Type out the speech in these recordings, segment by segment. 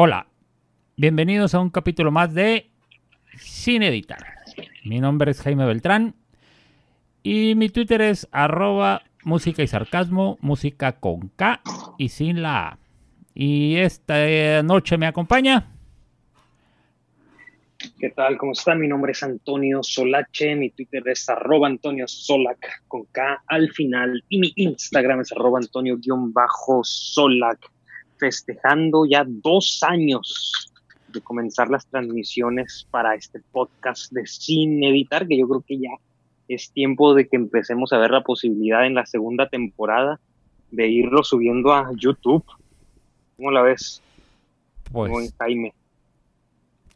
Hola, bienvenidos a un capítulo más de Sin Editar. Mi nombre es Jaime Beltrán y mi Twitter es arroba música y sarcasmo, música con K y sin la A. Y esta noche me acompaña. ¿Qué tal? ¿Cómo está? Mi nombre es Antonio Solache, mi Twitter es arroba Antonio Solac con K al final y mi Instagram es arroba Antonio-Solac, festejando ya dos años de comenzar las transmisiones para este podcast de Sin Editar, que yo creo que ya es tiempo de que empecemos a ver la posibilidad en la segunda temporada de irlo subiendo a YouTube. ¿Cómo la ves? Pues, Jaime.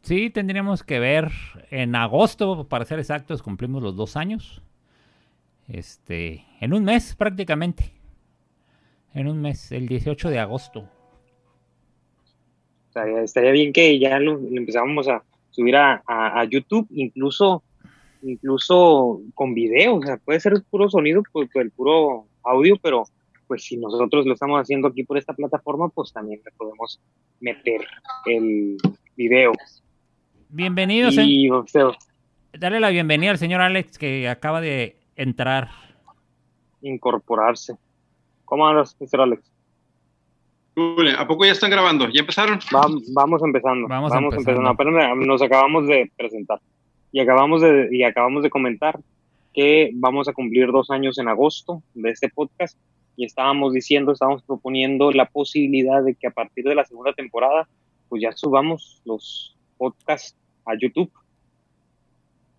Sí, tendríamos que ver en agosto, para ser exactos, cumplimos los dos años. Este, en un mes prácticamente. En un mes, el 18 de agosto. Estaría bien que ya lo, empezamos a subir a, YouTube, incluso, incluso con video. O sea, puede ser puro sonido, pues, el puro audio, pero pues si nosotros lo estamos haciendo aquí por esta plataforma, pues también le podemos meter el video. Bienvenido, Dale la bienvenida al señor Alex que acaba de entrar. Incorporarse. ¿Cómo andas, señor Alex? ¿A poco ya están grabando? ¿Ya empezaron? vamos empezando. Vamos, empezando. nos acabamos de presentar. Y acabamos de, y acabamos de comentar que vamos a cumplir dos años en agosto de este podcast. Y estábamos diciendo, estábamos proponiendo la posibilidad de que a partir de la segunda temporada, pues ya subamos los podcasts a YouTube.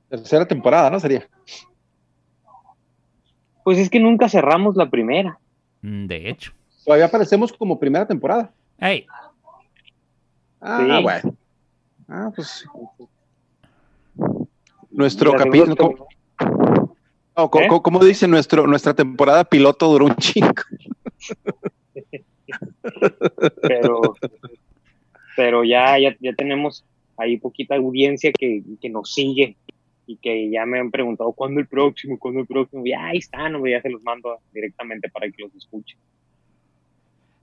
Tercera temporada, ¿no? Sería. Pues es que nunca cerramos la primera. Mm, de hecho. Todavía aparecemos como primera temporada. Hey. Ah, bueno. Ah, pues. Nuestro capítulo. ¿Cómo, ¿Eh? dice nuestro, nuestra temporada piloto duró un chingo? pero, pero ya, ya, ya tenemos hay poquita audiencia que, nos sigue y que ya me han preguntado cuándo el próximo, cuándo el próximo. Y ahí están, ya se los mando directamente para que los escuchen.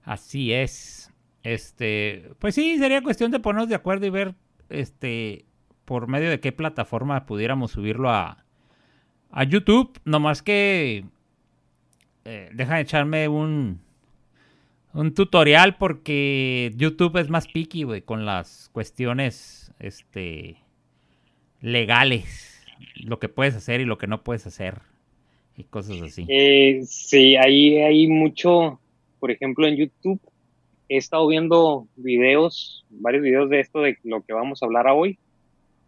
Así es. Este, pues sí, sería cuestión de ponernos de acuerdo y ver este por medio de qué plataforma pudiéramos subirlo a, a YouTube. No más que eh, deja de echarme un un tutorial porque YouTube es más picky, güey, con las cuestiones este legales, lo que puedes hacer y lo que no puedes hacer y cosas así. Eh, sí, ahí hay mucho, por ejemplo, en YouTube he estado viendo videos, varios videos de esto de lo que vamos a hablar hoy,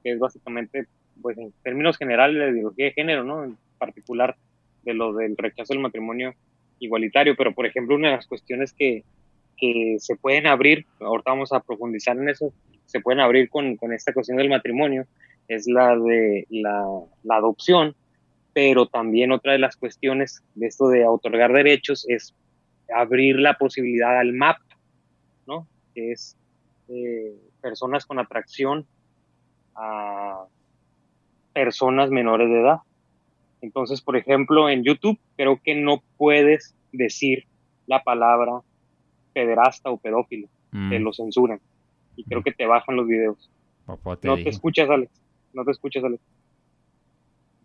que es básicamente, pues en términos generales de ideología de género, ¿no? En particular de lo del rechazo del matrimonio igualitario, pero por ejemplo una de las cuestiones que, que se pueden abrir, ahorita vamos a profundizar en eso, se pueden abrir con, con esta cuestión del matrimonio, es la de la, la, adopción, pero también otra de las cuestiones de esto de otorgar derechos es abrir la posibilidad al MAP, ¿no? Que es eh, personas con atracción a personas menores de edad. Entonces, por ejemplo, en YouTube creo que no puedes decir la palabra pederasta o pedófilo, te mm. lo censuran y creo mm. que te bajan los videos. no te escuchas, Alex. No te escuchas, Alex.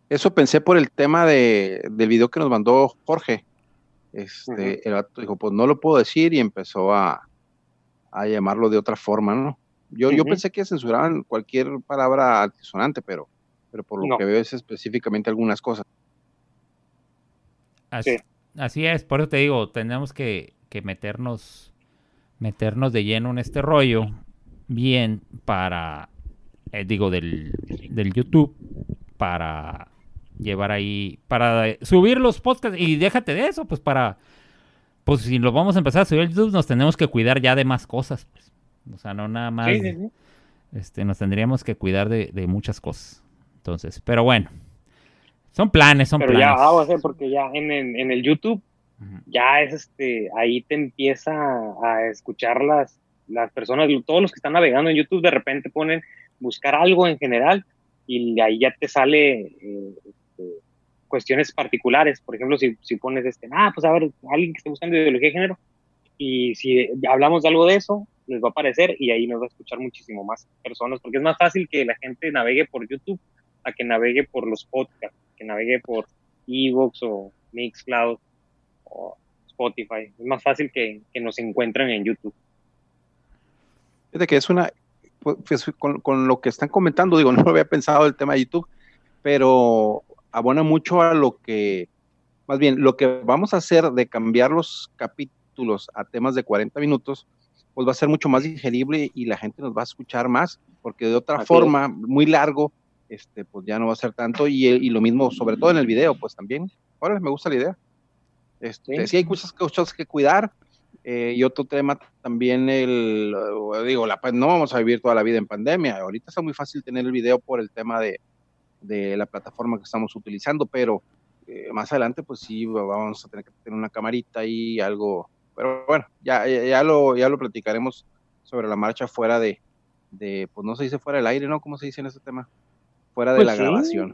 Eso pensé por el tema de, del video que nos mandó Jorge. Este, El vato dijo, pues no lo puedo decir y empezó a, a llamarlo de otra forma, ¿no? Yo, yo pensé que censuraban cualquier palabra altisonante, pero pero por lo que veo es específicamente algunas cosas. Así, es, por eso te digo, tenemos que, meternos, meternos de lleno en este rollo bien para, eh, digo, del, del YouTube, para llevar ahí, para subir los podcasts y déjate de eso, pues para, pues si lo vamos a empezar a subir a YouTube nos tenemos que cuidar ya de más cosas, pues. O sea, no nada más, este, nos tendríamos que cuidar de, de muchas cosas. Entonces, pero bueno, son planes, son pero planes. ya vamos a hacer porque ya en, en, el YouTube ya es este, ahí te empieza a escuchar las, las personas, todos los que están navegando en YouTube de repente ponen buscar algo en general y ahí ya te sale eh, cuestiones particulares. Por ejemplo, si, si pones este, ah, pues a ver, alguien que esté buscando ideología de género y si hablamos de algo de eso, les va a aparecer y ahí nos va a escuchar muchísimo más personas, porque es más fácil que la gente navegue por YouTube a que navegue por los podcasts, que navegue por Evox o Mixcloud o Spotify. Es más fácil que, nos encuentren en YouTube. Fíjate que es una, pues, pues, con, con, lo que están comentando, digo, no lo había pensado el tema de YouTube, pero abona mucho a lo que, más bien, lo que vamos a hacer de cambiar los capítulos a temas de 40 minutos, pues va a ser mucho más digerible y la gente nos va a escuchar más, porque de otra forma, muy largo, este, pues ya no va a ser tanto, y, y, lo mismo, sobre todo en el video, pues también, ahora me gusta la idea. Este, sí. hay cosas, cosas que cuidar, eh, y otro tema también, el, digo, la, no vamos a vivir toda la vida en pandemia. Ahorita está muy fácil tener el video por el tema de, de la plataforma que estamos utilizando, pero eh, más adelante, pues sí, vamos a tener que tener una camarita y algo. Pero bueno, ya, ya, lo, ya lo platicaremos sobre la marcha fuera de, de, pues no se dice fuera del aire, ¿no? ¿Cómo se dice en ese tema? Fuera de pues la grabación.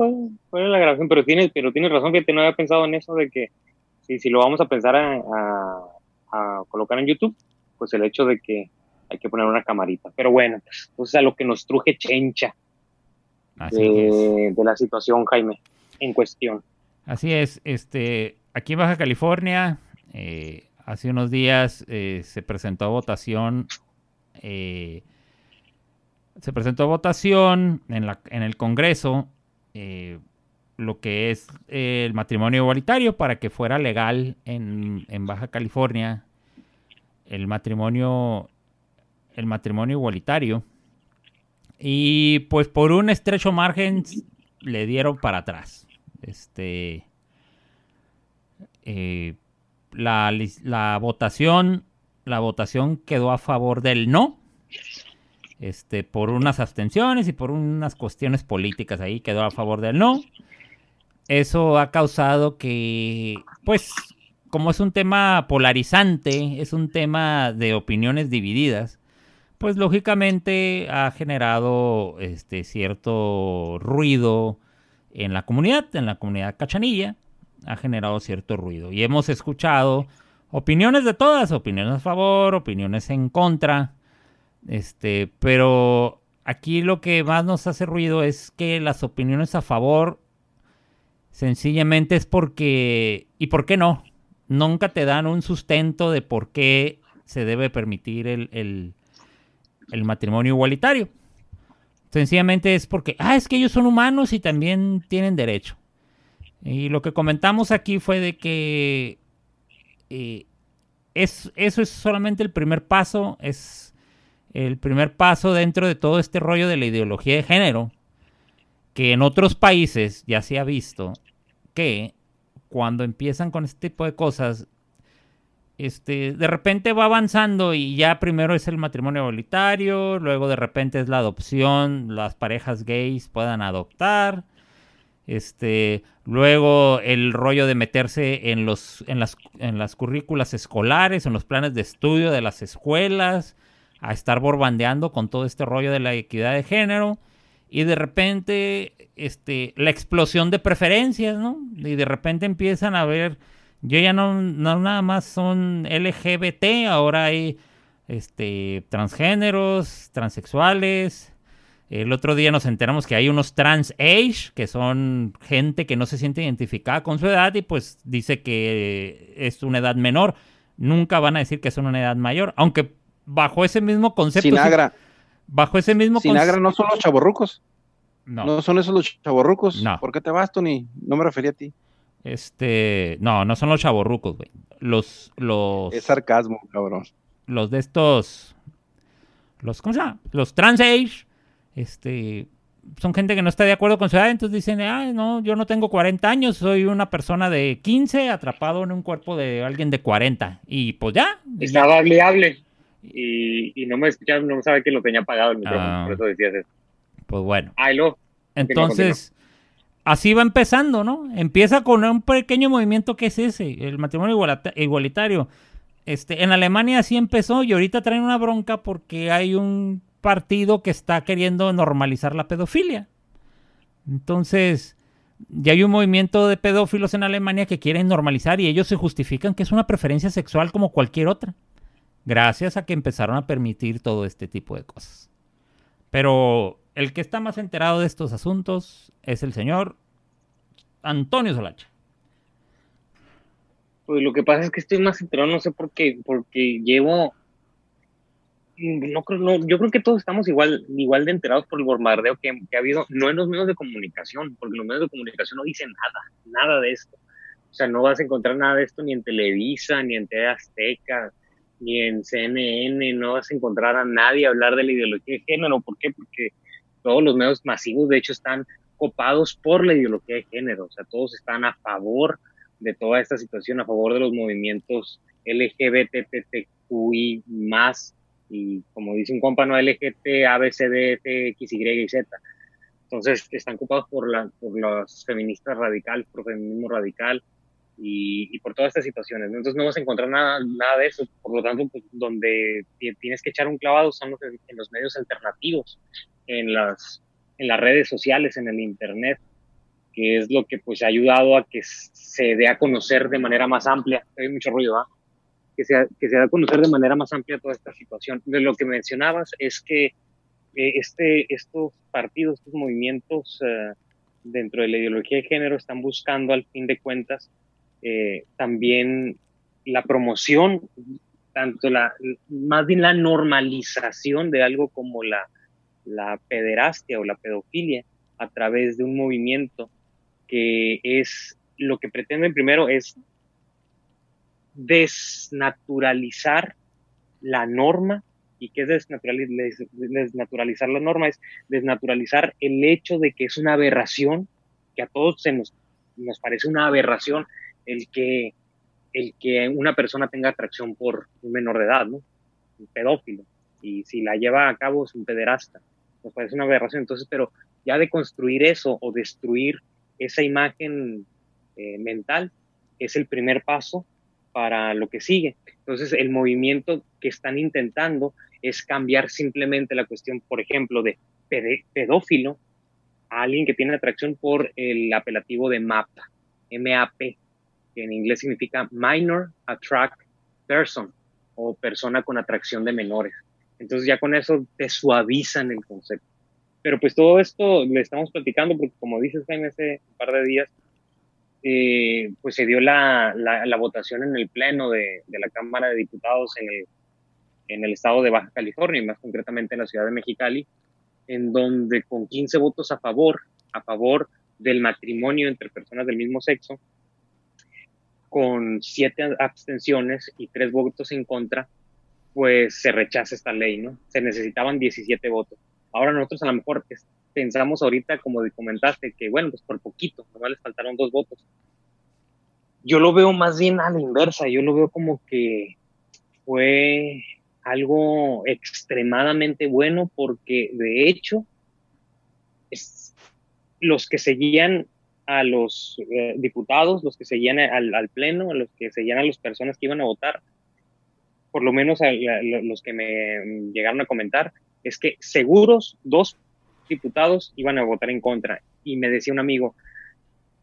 Fuera de la grabación, pero tienes, pero tienes razón que te no había pensado en eso de que si, si lo vamos a pensar a a colocar en YouTube, pues el hecho de que hay que poner una camarita. Pero bueno, pues entonces a lo que nos truje chencha de, la situación, Jaime, en cuestión. Así es, este, aquí en Baja California, eh, hace unos días eh, se presentó a votación, eh, se presentó a votación en, la, en el Congreso lo que es el matrimonio igualitario para que fuera legal en, en, Baja California el matrimonio el matrimonio igualitario y pues por un estrecho margen le dieron para atrás. Este eh, la, la votación la votación quedó a favor del no. Este, por unas abstenciones y por unas cuestiones políticas ahí quedó a favor del no. Eso ha causado que, pues, como es un tema polarizante, es un tema de opiniones divididas, pues lógicamente ha generado este cierto ruido en la comunidad, en la comunidad cachanilla, ha generado cierto ruido. Y hemos escuchado opiniones de todas, opiniones a favor, opiniones en contra, este, pero aquí lo que más nos hace ruido es que las opiniones a favor Sencillamente es porque, ¿y por qué no? Nunca te dan un sustento de por qué se debe permitir el, matrimonio igualitario. Sencillamente es porque, ah, es que ellos son humanos y también tienen derecho. Y lo que comentamos aquí fue de que eh, es, eso es solamente el primer paso, es el primer paso dentro de todo este rollo de la ideología de género, que en otros países ya se ha visto que cuando empiezan con este tipo de cosas, este, de repente va avanzando y ya primero es el matrimonio igualitario, luego de repente es la adopción, las parejas gays puedan adoptar, este, luego el rollo de meterse en, los, en, las, en las currículas escolares, en los planes de estudio de las escuelas, a estar borbandeando con todo este rollo de la equidad de género y de repente este, la explosión de preferencias, ¿no? Y de repente empiezan a ver, yo ya no, no nada más son LGBT, ahora hay este, transgéneros, transexuales. El otro día nos enteramos que hay unos trans age, que son gente que no se siente identificada con su edad y pues dice que es una edad menor. Nunca van a decir que son una edad mayor, aunque bajo ese mismo concepto... Sinagra. Bajo ese mismo Sinagra no son los chaborrucos. No. No son esos los chaborrucos. No. ¿Por qué te vas, Tony? No me refería a ti. Este, no, no son los chaborrucos, güey. Los, los. Es sarcasmo, cabrón. Los de estos. Los, ¿cómo se llama? Los trans age. Este. Son gente que no está de acuerdo con su edad, entonces dicen, ah, no, yo no tengo 40 años, soy una persona de 15 atrapado en un cuerpo de alguien de 40. Y pues ya. Estaba hable, y, no me escucharon, no sabe que lo tenía apagado el micrófono, ah. por eso decías eso. Pues bueno. lo. Entonces, así va empezando, ¿no? Empieza con un pequeño movimiento que es ese, el matrimonio igualitario. Este, en Alemania así empezó y ahorita traen una bronca porque hay un partido que está queriendo normalizar la pedofilia. Entonces, ya hay un movimiento de pedófilos en Alemania que quieren normalizar y ellos se justifican que es una preferencia sexual como cualquier otra. gracias a que empezaron a permitir todo este tipo de cosas. Pero el que está más enterado de estos asuntos es el señor Antonio Solacha. Pues lo que pasa es que estoy más enterado, no sé por qué, porque llevo no creo, no, yo creo que todos estamos igual, igual de enterados por el bombardeo que, ha habido, no en los medios de comunicación, porque los medios de comunicación no dicen nada, nada de esto. O sea, no vas a encontrar nada de esto ni en Televisa, ni en TV Azteca, ni en CNN, no vas a encontrar a nadie hablar de la ideología de género. ¿Por qué? Porque todos los medios masivos, de hecho, están copados por la ideología de género. O sea, todos están a favor de toda esta situación, a favor de los movimientos LGBTQI más y como dice un compa, no LGT, A, F, X, Y y Z. Entonces están ocupados por, la, por los feministas radicales, por feminismo radical y, y, por todas estas situaciones. Entonces no vas a encontrar nada, nada de eso. Por lo tanto, pues, donde tienes que echar un clavado son los, en los medios alternativos, en las, en las redes sociales, en el Internet, que es lo que pues ha ayudado a que se dé a conocer de manera más amplia. Hay mucho ruido, ¿ah? que se, que se da a conocer de manera más amplia toda esta situación. De lo que mencionabas es que eh, este, estos partidos, estos movimientos eh, dentro de la ideología de género están buscando al fin de cuentas eh, también la promoción, tanto la, más bien la normalización de algo como la, la pederastia o la pedofilia a través de un movimiento que es lo que pretenden primero es desnaturalizar la norma. ¿Y qué es desnaturalizar, la norma? Es desnaturalizar el hecho de que es una aberración, que a todos se nos, nos parece una aberración el que, el que una persona tenga atracción por un menor de edad, ¿no? Un pedófilo. Y si la lleva a cabo es un pederasta. Nos parece una aberración. Entonces, pero ya de construir eso o destruir esa imagen eh, mental es el primer paso para lo que sigue. Entonces, el movimiento que están intentando es cambiar simplemente la cuestión, por ejemplo, de pedófilo a alguien que tiene atracción por el apelativo de MAP, MAP, que en inglés significa Minor Attract Person o persona con atracción de menores. Entonces ya con eso te suavizan el concepto. Pero pues todo esto le estamos platicando porque como dices hace un par de días, eh, pues se dio la, la, votación en el Pleno de, de, la Cámara de Diputados en el, en el estado de Baja California, y más concretamente en la ciudad de Mexicali, en donde con 15 votos a favor, a favor del matrimonio entre personas del mismo sexo, con 7 abstenciones y 3 votos en contra, pues se rechaza esta ley, ¿no? Se necesitaban 17 votos. Ahora nosotros a lo mejor pensamos ahorita, como comentaste, que bueno, pues por poquito, nomás les faltaron dos votos. Yo lo veo más bien a la inversa, yo lo veo como que fue algo extremadamente bueno porque de hecho los que seguían a los eh, diputados, los que seguían al, al, pleno, los que seguían a las personas que iban a votar, por lo menos los que me llegaron a comentar, es que seguros dos diputados iban a votar en contra. Y me decía un amigo,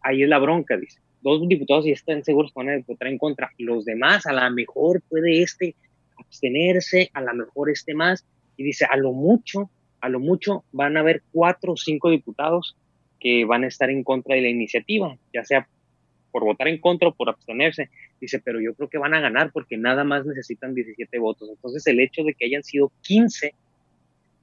ahí es la bronca, dice. Dos diputados y están seguros que van a votar en contra. Los demás, a lo mejor puede este abstenerse, a lo mejor este más. Y dice, a lo mucho, a lo mucho van a haber cuatro o cinco diputados que van a estar en contra de la iniciativa, ya sea por votar en contra o por abstenerse. Dice, pero yo creo que van a ganar porque nada más necesitan 17 votos. Entonces el hecho de que hayan sido 15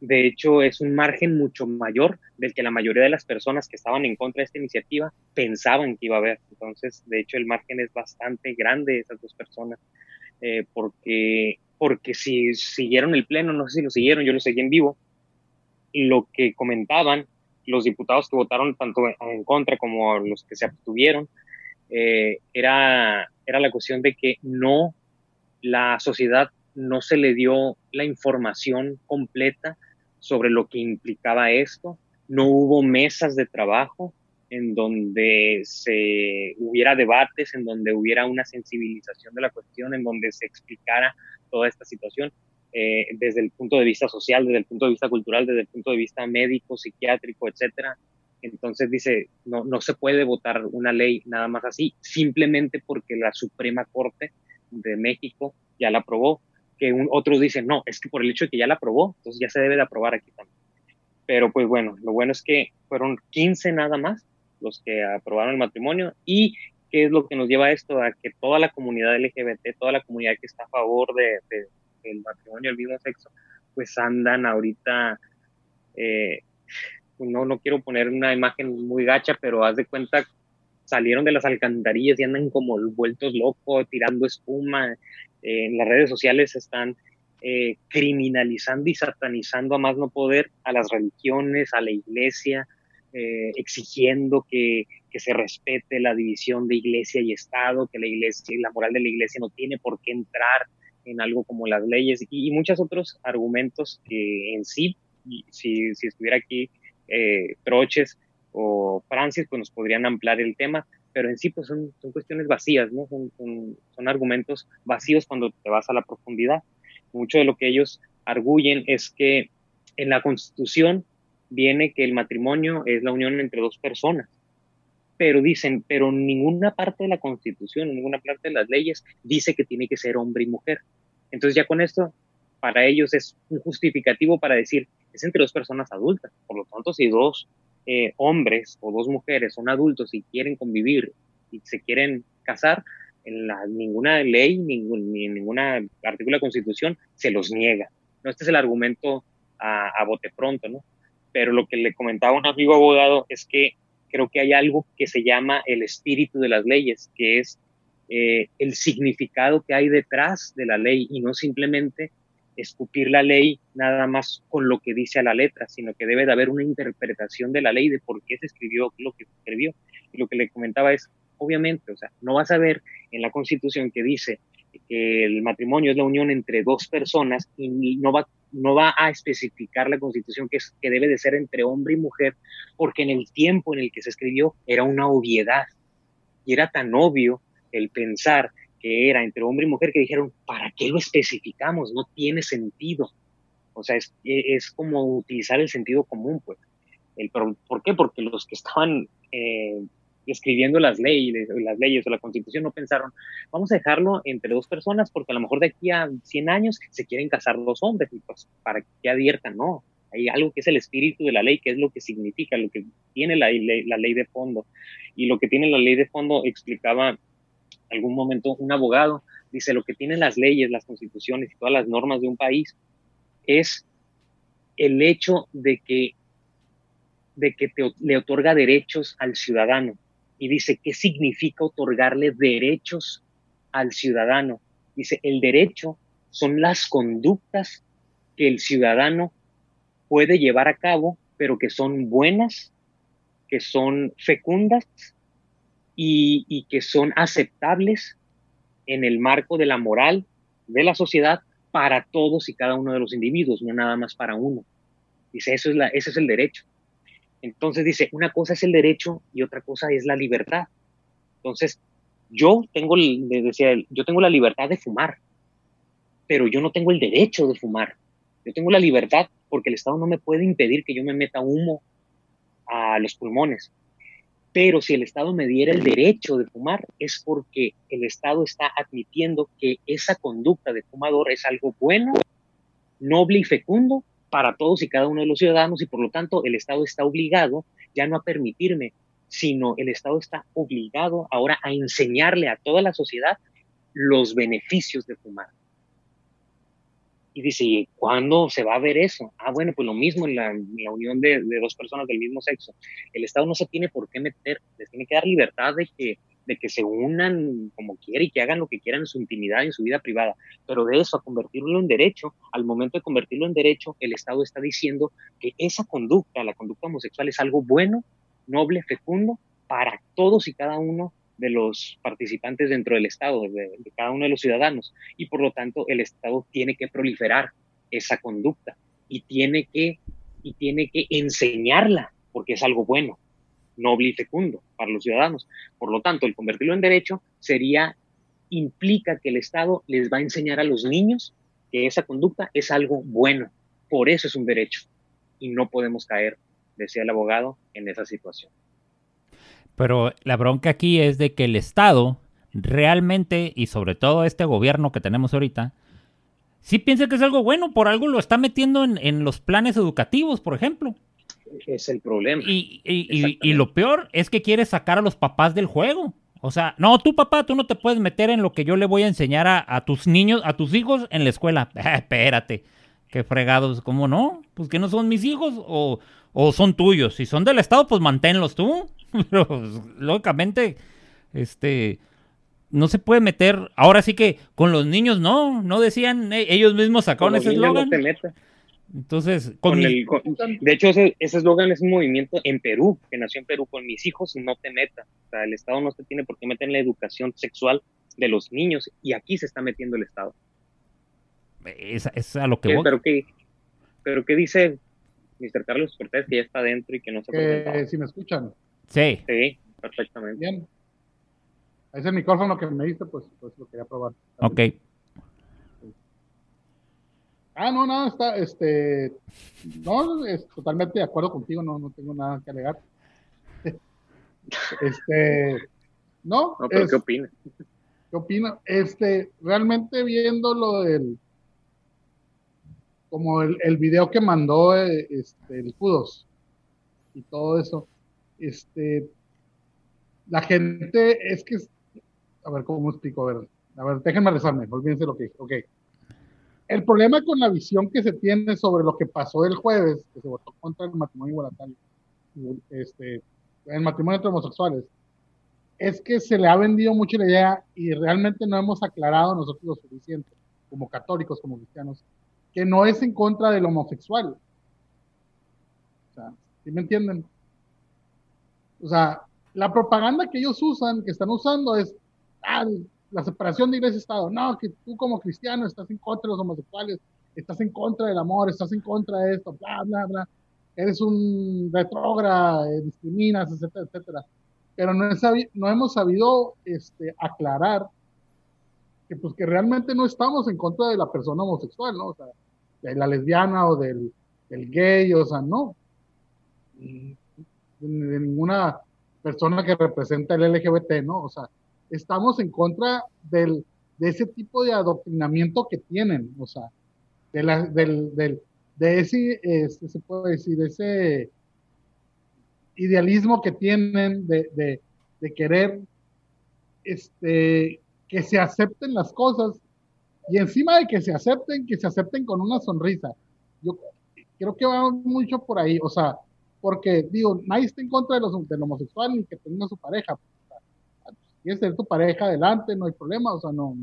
de hecho, es un margen mucho mayor del que la mayoría de las personas que estaban en contra de esta iniciativa pensaban que iba a haber. Entonces, de hecho, el margen es bastante grande de esas dos personas, eh, porque, porque si siguieron el pleno, no sé si lo siguieron, yo lo seguí en vivo, lo que comentaban los diputados que votaron tanto en contra como los que se abstuvieron, eh, era, era la cuestión de que no, la sociedad no se le dio la información completa sobre lo que implicaba esto. No hubo mesas de trabajo en donde se hubiera debates, en donde hubiera una sensibilización de la cuestión, en donde se explicara toda esta situación eh, desde el punto de vista social, desde el punto de vista cultural, desde el punto de vista médico, psiquiátrico, etcétera. Entonces dice, no, no se puede votar una ley nada más así, simplemente porque la Suprema Corte de México ya la aprobó. Que otros dicen, no, es que por el hecho de que ya la aprobó, entonces ya se debe de aprobar aquí también. Pero pues bueno, lo bueno es que fueron 15 nada más los que aprobaron el matrimonio. Y qué es lo que nos lleva a esto, a que toda la comunidad LGBT, toda la comunidad que está a favor de, del matrimonio del mismo sexo, pues andan ahorita, eh, no, no quiero poner una imagen muy gacha, pero haz de cuenta, salieron de las alcantarillas y andan como vueltos locos, tirando espuma. en las redes sociales están eh, criminalizando y satanizando a más no poder a las religiones, a la iglesia, eh, exigiendo que, que, se respete la división de iglesia y Estado, que la iglesia, la moral de la iglesia no tiene por qué entrar en algo como las leyes y, muchos otros argumentos que en sí, si, si estuviera aquí eh, Troches o Francis, pues nos podrían ampliar el tema, pero en sí pues son, son cuestiones vacías, ¿no? Son, son, son, argumentos vacíos cuando te vas a la profundidad. Mucho de lo que ellos arguyen es que en la Constitución viene que el matrimonio es la unión entre dos personas. Pero dicen, pero ninguna parte de la Constitución, ninguna parte de las leyes dice que tiene que ser hombre y mujer. Entonces ya con esto, para ellos es un justificativo para decir, es entre dos personas adultas. Por lo tanto, si dos eh, hombres o dos mujeres son adultos y quieren convivir y se quieren casar, en la, ninguna ley, ningún, ni ninguna artículo de Constitución se los niega. ¿no? Este es el argumento a, a bote pronto, ¿no? pero lo que le comentaba un amigo abogado es que creo que hay algo que se llama el espíritu de las leyes, que es eh, el significado que hay detrás de la ley y no simplemente escupir la ley nada más con lo que dice a la letra, sino que debe de haber una interpretación de la ley de por qué se escribió lo que se escribió. Y lo que le comentaba es, obviamente, o sea, no vas a ver en la Constitución que dice que el matrimonio es la unión entre dos personas y no va, no va a especificar la constitución que, es, que debe de ser entre hombre y mujer, porque en el tiempo en el que se escribió era una obviedad y era tan obvio el pensar que era entre hombre y mujer que dijeron, ¿para qué lo especificamos? No tiene sentido. O sea, es, es como utilizar el sentido común, pues. El, ¿Por qué? Porque los que estaban eh, escribiendo las leyes, las leyes o la constitución no pensaron, vamos a dejarlo entre dos personas porque a lo mejor de aquí a 100 años se quieren casar dos hombres y pues para que adviertan, no, hay algo que es el espíritu de la ley, que es lo que significa, lo que tiene la, la ley de fondo. Y lo que tiene la ley de fondo explicaba algún momento un abogado, dice, lo que tienen las leyes, las constituciones y todas las normas de un país es el hecho de que de que le otorga derechos al ciudadano y dice, ¿qué significa otorgarle derechos al ciudadano? Dice, el derecho son las conductas que el ciudadano puede llevar a cabo, pero que son buenas, que son fecundas y, que son aceptables en el marco de la moral de la sociedad para todos y cada uno de los individuos, no nada más para uno. Dice, eso es la, ese es el derecho. Entonces dice, una cosa es el derecho y otra cosa es la libertad. Entonces, yo tengo, le decía yo tengo la libertad de fumar, pero yo no tengo el derecho de fumar. Yo tengo la libertad porque el Estado no me puede impedir que yo me meta humo a los pulmones. Pero si el Estado me diera el derecho de fumar, es porque el Estado está admitiendo que esa conducta de fumador es algo bueno, noble y fecundo para todos y cada uno de los ciudadanos y por lo tanto el Estado está obligado ya no a permitirme, sino el Estado está obligado ahora a enseñarle a toda la sociedad los beneficios de fumar. Y dice, ¿y cuándo se va a ver eso? Ah, bueno, pues lo mismo en la, unión de, dos personas del mismo sexo. El Estado no se tiene por qué meter, les tiene que dar libertad de que de que se unan como quiera y que hagan lo que quieran en su intimidad en su vida privada. Pero de eso a convertirlo en derecho, al momento de convertirlo en derecho, el Estado está diciendo que esa conducta, la conducta homosexual, es algo bueno, noble, fecundo para todos y cada uno de los participantes dentro del Estado, de, cada uno de los ciudadanos. Y por lo tanto, el Estado tiene que proliferar esa conducta y tiene que, y tiene que enseñarla porque es algo bueno noble y fecundo para los ciudadanos. Por lo tanto, el convertirlo en derecho sería, implica que el Estado les va a enseñar a los niños que esa conducta es algo bueno. Por eso es un derecho. Y no podemos caer, decía el abogado, en esa situación. Pero la bronca aquí es de que el Estado realmente, y sobre todo este gobierno que tenemos ahorita, sí piensa que es algo bueno, por algo lo está metiendo en, los planes educativos, por ejemplo. Es el problema. Y, y, lo peor es que quiere sacar a los papás del juego. O sea, no, tú papá, tú no te puedes meter en lo que yo le voy a enseñar a, tus niños, a tus hijos en la escuela. espérate, qué fregados, ¿cómo no? Pues que no son mis hijos o, o son tuyos. Si son del Estado, pues manténlos tú. Pero, pues, lógicamente, este, no se puede meter. Ahora sí que con los niños no, no decían, eh, ellos mismos sacaron ese eslogan. Entonces, con, el, de hecho, ese eslogan es un movimiento en Perú, que nació en Perú, con mis hijos no te metas. O sea, el Estado no se tiene por qué meter en la educación sexual de los niños y aquí se está metiendo el Estado. Es, es a lo que voy. Pero qué, pero qué dice Mr. Carlos Cortés que ya está dentro y que no se eh, Si me escuchan. Sí. Sí, perfectamente. Bien. Ese micrófono que me diste, pues, pues lo quería probar. Ok. Ah, no, no, está, este, no, es totalmente de acuerdo contigo, no, no tengo nada que alegar. Este, no. no pero ¿qué opinas? ¿Qué opina? Este, realmente viendo lo del, como el, el video que mandó eh, este, el Kudos y todo eso, este, la gente es que, a ver, ¿cómo explico? A ver, a ver, déjenme rezarme, olvídense lo que dije, ok. El problema con la visión que se tiene sobre lo que pasó el jueves, que se votó contra el matrimonio igualitario, este, el matrimonio entre homosexuales, es que se le ha vendido mucho la idea y realmente no hemos aclarado nosotros lo suficiente, como católicos, como cristianos, que no es en contra del homosexual. O sea, ¿sí me entienden? O sea, la propaganda que ellos usan, que están usando, es ah, la separación de iglesia y Estado. No, que tú como cristiano estás en contra de los homosexuales, estás en contra del amor, estás en contra de esto, bla, bla, bla. Eres un retrógrado, eh, discriminas, etcétera, etcétera. Pero no, hemos sabido este, aclarar que, pues, que realmente no estamos en contra de la persona homosexual, ¿no? O sea, de la lesbiana o del, del gay, o sea, no. De ninguna persona que representa el LGBT, ¿no? O sea, estamos en contra del, de ese tipo de adoctrinamiento que tienen, o sea, de, la, del, del, de ese, se puede decir, ese idealismo que tienen de, de, de querer este, que se acepten las cosas y encima de que se acepten, que se acepten con una sonrisa. Yo creo que va mucho por ahí, o sea, porque digo, nadie está en contra de los, del homosexual ni que tenga su pareja. quieres tener tu pareja adelante, no hay problema, o sea, no.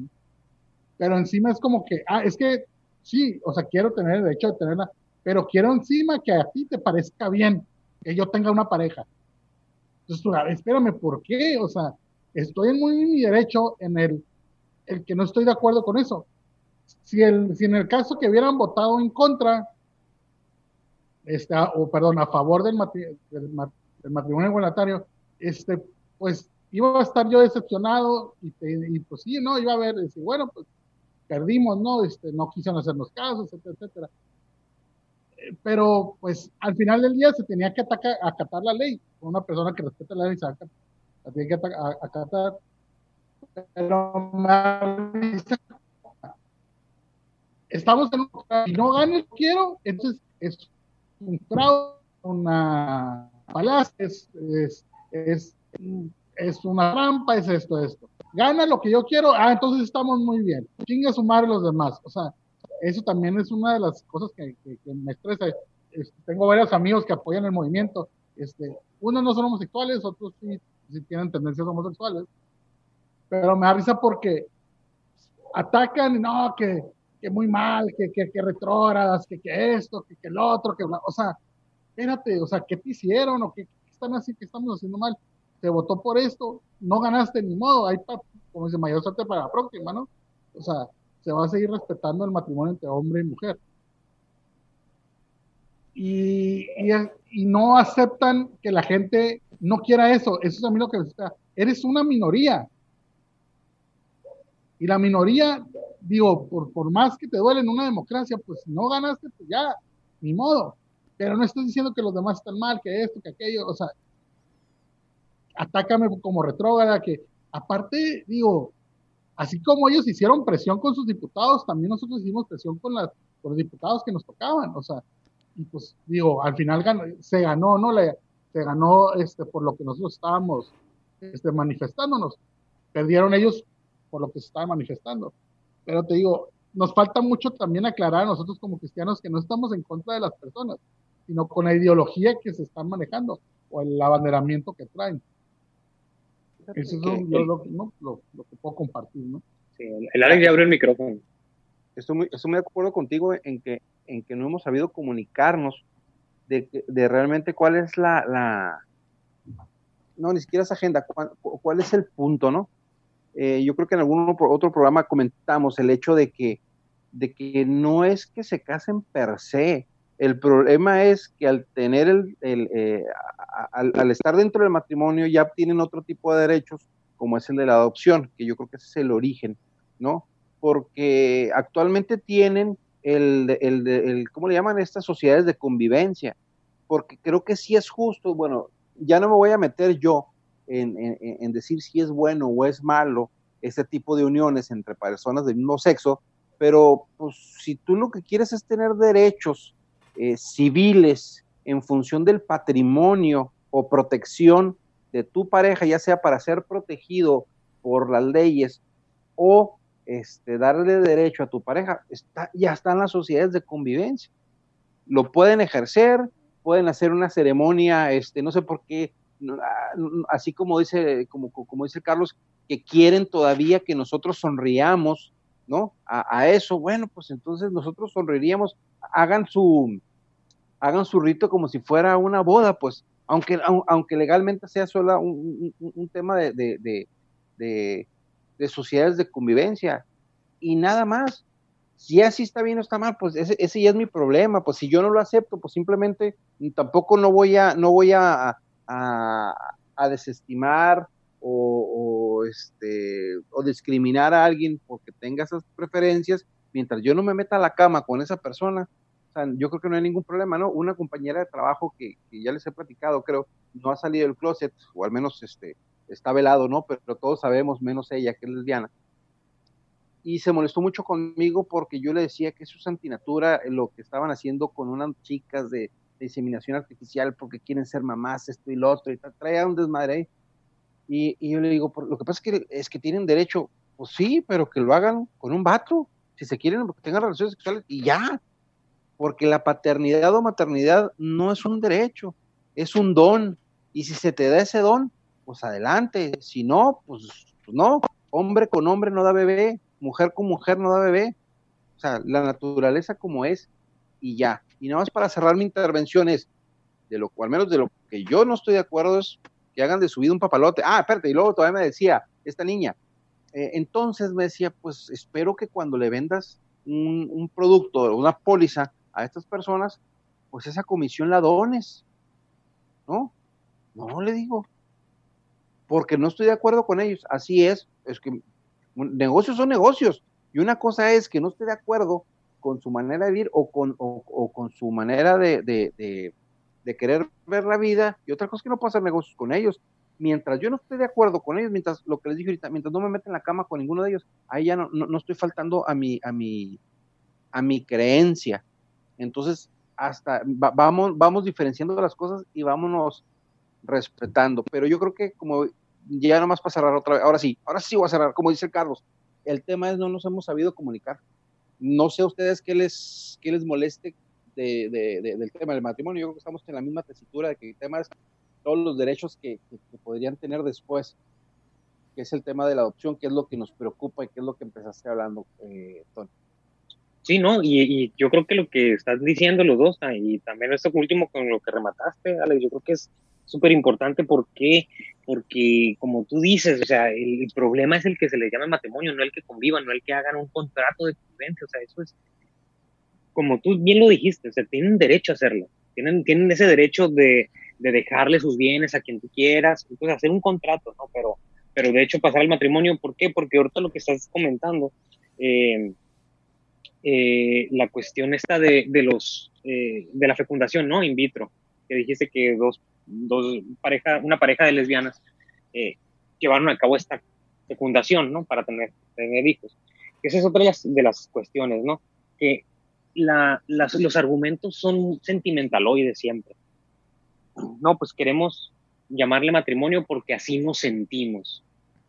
Pero encima es como que, ah, es que sí, o sea, quiero tener el derecho de tenerla, pero quiero encima que a ti te parezca bien que yo tenga una pareja. Entonces, tú, espérame, ¿por qué? O sea, estoy en muy mi derecho en el, el que no estoy de acuerdo con eso. Si, el, si en el caso que hubieran votado en contra, o perdón, a favor del, matrimonio igualitario, este, pues iba a estar yo decepcionado y, y pues sí, no, iba a ver, decir, bueno, pues perdimos, ¿no? Este, no quisieron hacernos casos, etcétera, etcétera. Eh, pero pues al final del día se tenía que atacar, acatar la ley. Una persona que respeta la ley se la tiene que acatar. Pero estamos en un y no gane, quiero, entonces es un fraude, una palacia, es, es, es, una trampa, es esto, esto. Gana lo que yo quiero, ah, entonces estamos muy bien. Chinga sumar los demás. O sea, eso también es una de las cosas que, me estresa. tengo varios amigos que apoyan el movimiento. Este, unos no son homosexuales, otros sí, sí tienen tendencias homosexuales. Pero me da risa porque atacan, no, que que muy mal, que, que, que retrógradas, que, que esto, que, que el otro, que o sea, espérate, o sea, ¿qué te hicieron o qué, están así, qué estamos haciendo mal? Te votó por esto, no ganaste ni modo, hay, como dice, mayor suerte para la próxima, ¿no? O sea, se va a seguir respetando el matrimonio entre hombre y mujer. Y, y, y, no aceptan que la gente no quiera eso. Eso es a mí lo que me Eres una minoría. Y la minoría digo, por, por más que te duele en una democracia, pues si no ganaste, pues ya, ni modo. Pero no estás diciendo que los demás están mal, que esto, que aquello, o sea, atácame como retrógrada, que aparte, digo, así como ellos hicieron presión con sus diputados, también nosotros hicimos presión con, las, con los diputados que nos tocaban, o sea, y pues digo, al final se ganó, ¿no? Le, se ganó este, por lo que nosotros estábamos este, manifestándonos. Perdieron ellos por lo que se estaba manifestando. Pero te digo, nos falta mucho también aclarar a nosotros como cristianos que no estamos en contra de las personas, sino con la ideología que se están manejando o el abanderamiento que traen. Eso es lo, que puedo compartir, ¿no? Sí, el Alex ya abrió el micrófono. Estoy muy, estoy muy de acuerdo contigo en que, en que no hemos sabido comunicarnos de, de realmente cuál es la, la, no, ni siquiera esa agenda, cuál, cuál es el punto, ¿no? Eh, yo creo que en algún otro programa comentamos el hecho de que, de que no es que se casen per se, el problema es que al tener el, eh, al, estar dentro del matrimonio ya tienen otro tipo de derechos, como es el de la adopción, que yo creo que ese es el origen, ¿no? Porque actualmente tienen el, el, el ¿cómo le llaman estas sociedades de convivencia? Porque creo que sí es justo, bueno, ya no me voy a meter yo en, decir si es bueno o es malo este tipo de uniones entre personas del mismo sexo, pero pues si tú lo que quieres es tener derechos eh, civiles en función del patrimonio o protección de tu pareja, ya sea para ser protegido por las leyes o este, darle derecho a tu pareja, está, ya están las sociedades de convivencia. Lo pueden ejercer, pueden hacer una ceremonia, este, no sé por qué así como dice, como, como dice Carlos, que quieren todavía que nosotros sonriamos, ¿no? A, eso, bueno, pues entonces nosotros sonreiríamos, hagan su, hagan su rito como si fuera una boda, pues, aunque, aunque legalmente sea solo un, tema de, de, de, sociedades de convivencia y nada más. Si así está bien o está mal, pues ese, ese ya es mi problema. Pues si yo no lo acepto, pues simplemente tampoco no voy a, no voy a, a, desestimar o, este, o discriminar a alguien porque tenga esas preferencias, mientras yo no me meta a la cama con esa persona, yo creo que no hay ningún problema, ¿no? Una compañera de trabajo que, ya les he platicado, creo, no ha salido del closet, o al menos este, está velado, ¿no? Pero, todos sabemos, menos ella, que es lesbiana. Y se molestó mucho conmigo porque yo le decía que eso es antinatura, lo que estaban haciendo con unas chicas de inseminación artificial porque quieren ser mamás, esto y lo otro, y trae un desmadre ahí. Y, yo le digo, lo que pasa es que, es que tienen derecho, pues sí, pero que lo hagan con un vato, si se quieren, que tengan relaciones sexuales, y ya, porque la paternidad o maternidad no es un derecho, es un don, y si se te da ese don, pues adelante, si no, pues, pues no, hombre con hombre no da bebé, mujer con mujer no da bebé, o sea, la naturaleza como es, y ya. Y nada más para cerrar mi intervención es, de lo, al menos de lo que yo no estoy de acuerdo es que hagan de su vida un papalote. Ah, espérate, y luego todavía me decía, esta niña, eh, entonces me decía, pues espero que cuando le vendas un, un producto, una póliza a estas personas, pues esa comisión la dones. ¿No? No le digo. Porque no estoy de acuerdo con ellos. Así es. Es que negocios son negocios. Y una cosa es que no esté de acuerdo con su manera de vivir o con, o, con su manera de, de, querer ver la vida, y otra cosa es que no puedo hacer negocios con ellos. Mientras yo no esté de acuerdo con ellos, mientras lo que les dije ahorita, mientras no me meten en la cama con ninguno de ellos, ahí ya no, no, estoy faltando a mi, a mi, a mi creencia. Entonces, hasta vamos, vamos diferenciando las cosas y vámonos respetando. Pero yo creo que como ya nomás para cerrar otra vez, ahora sí, ahora sí voy a cerrar, como dice Carlos, el tema es no nos hemos sabido comunicar. No sé a ustedes qué les, qué les moleste de, del tema del matrimonio. Yo creo que estamos en la misma tesitura de que el tema es todos los derechos que, podrían tener después, que es el tema de la adopción, que es lo que nos preocupa y que es lo que empezaste hablando, eh, Tony. Sí, ¿no? Y, yo creo que lo que estás diciendo los dos, ah, y también esto último con lo que remataste, Alex, yo creo que es súper importante. ¿Por qué? Porque, como tú dices, o sea, el, problema es el que se le llama matrimonio, no el que convivan, no el que hagan un contrato de convivencia. O sea, eso es, como tú bien lo dijiste, o sea, tienen derecho a hacerlo. Tienen, tienen ese derecho de, de dejarle sus bienes a quien tú quieras, entonces hacer un contrato, ¿no? Pero, pero de hecho pasar al matrimonio, ¿por qué? Porque ahorita lo que estás comentando, eh, eh, la cuestión esta de, de los, eh, de la fecundación, ¿no? In vitro, que dijiste que dos dos pareja, una pareja de lesbianas eh, llevaron a cabo esta fecundación, ¿no? Para tener, tener hijos. Esa es otra de las, cuestiones, ¿no? Que la, las, los argumentos son sentimentaloides siempre. No, pues queremos llamarle matrimonio porque así nos sentimos,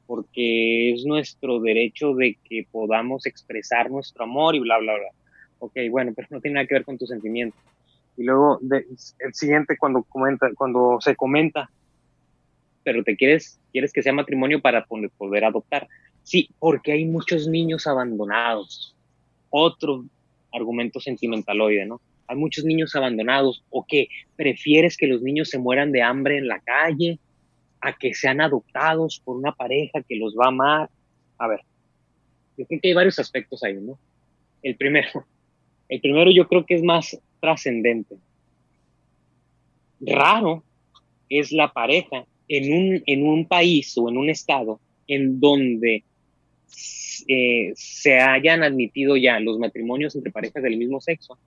porque es nuestro derecho de que podamos expresar nuestro amor y bla, bla, bla. Ok, bueno, pero no tiene nada que ver con tu sentimiento. Y luego el siguiente cuando cuando se comenta, pero te quieres, quieres que sea matrimonio para poder adoptar. Sí, porque hay muchos niños abandonados. Otro argumento sentimentaloide, ¿no? Hay muchos niños abandonados o que prefieres que los niños se mueran de hambre en la calle a que sean adoptados por una pareja que los va a amar. A ver, yo creo que hay varios aspectos ahí, ¿no? El primero, el primero yo creo que es más trascendente. Raro es la pareja en un, en un país o en un estado en donde eh, se hayan admitido ya los matrimonios entre parejas del mismo sexo.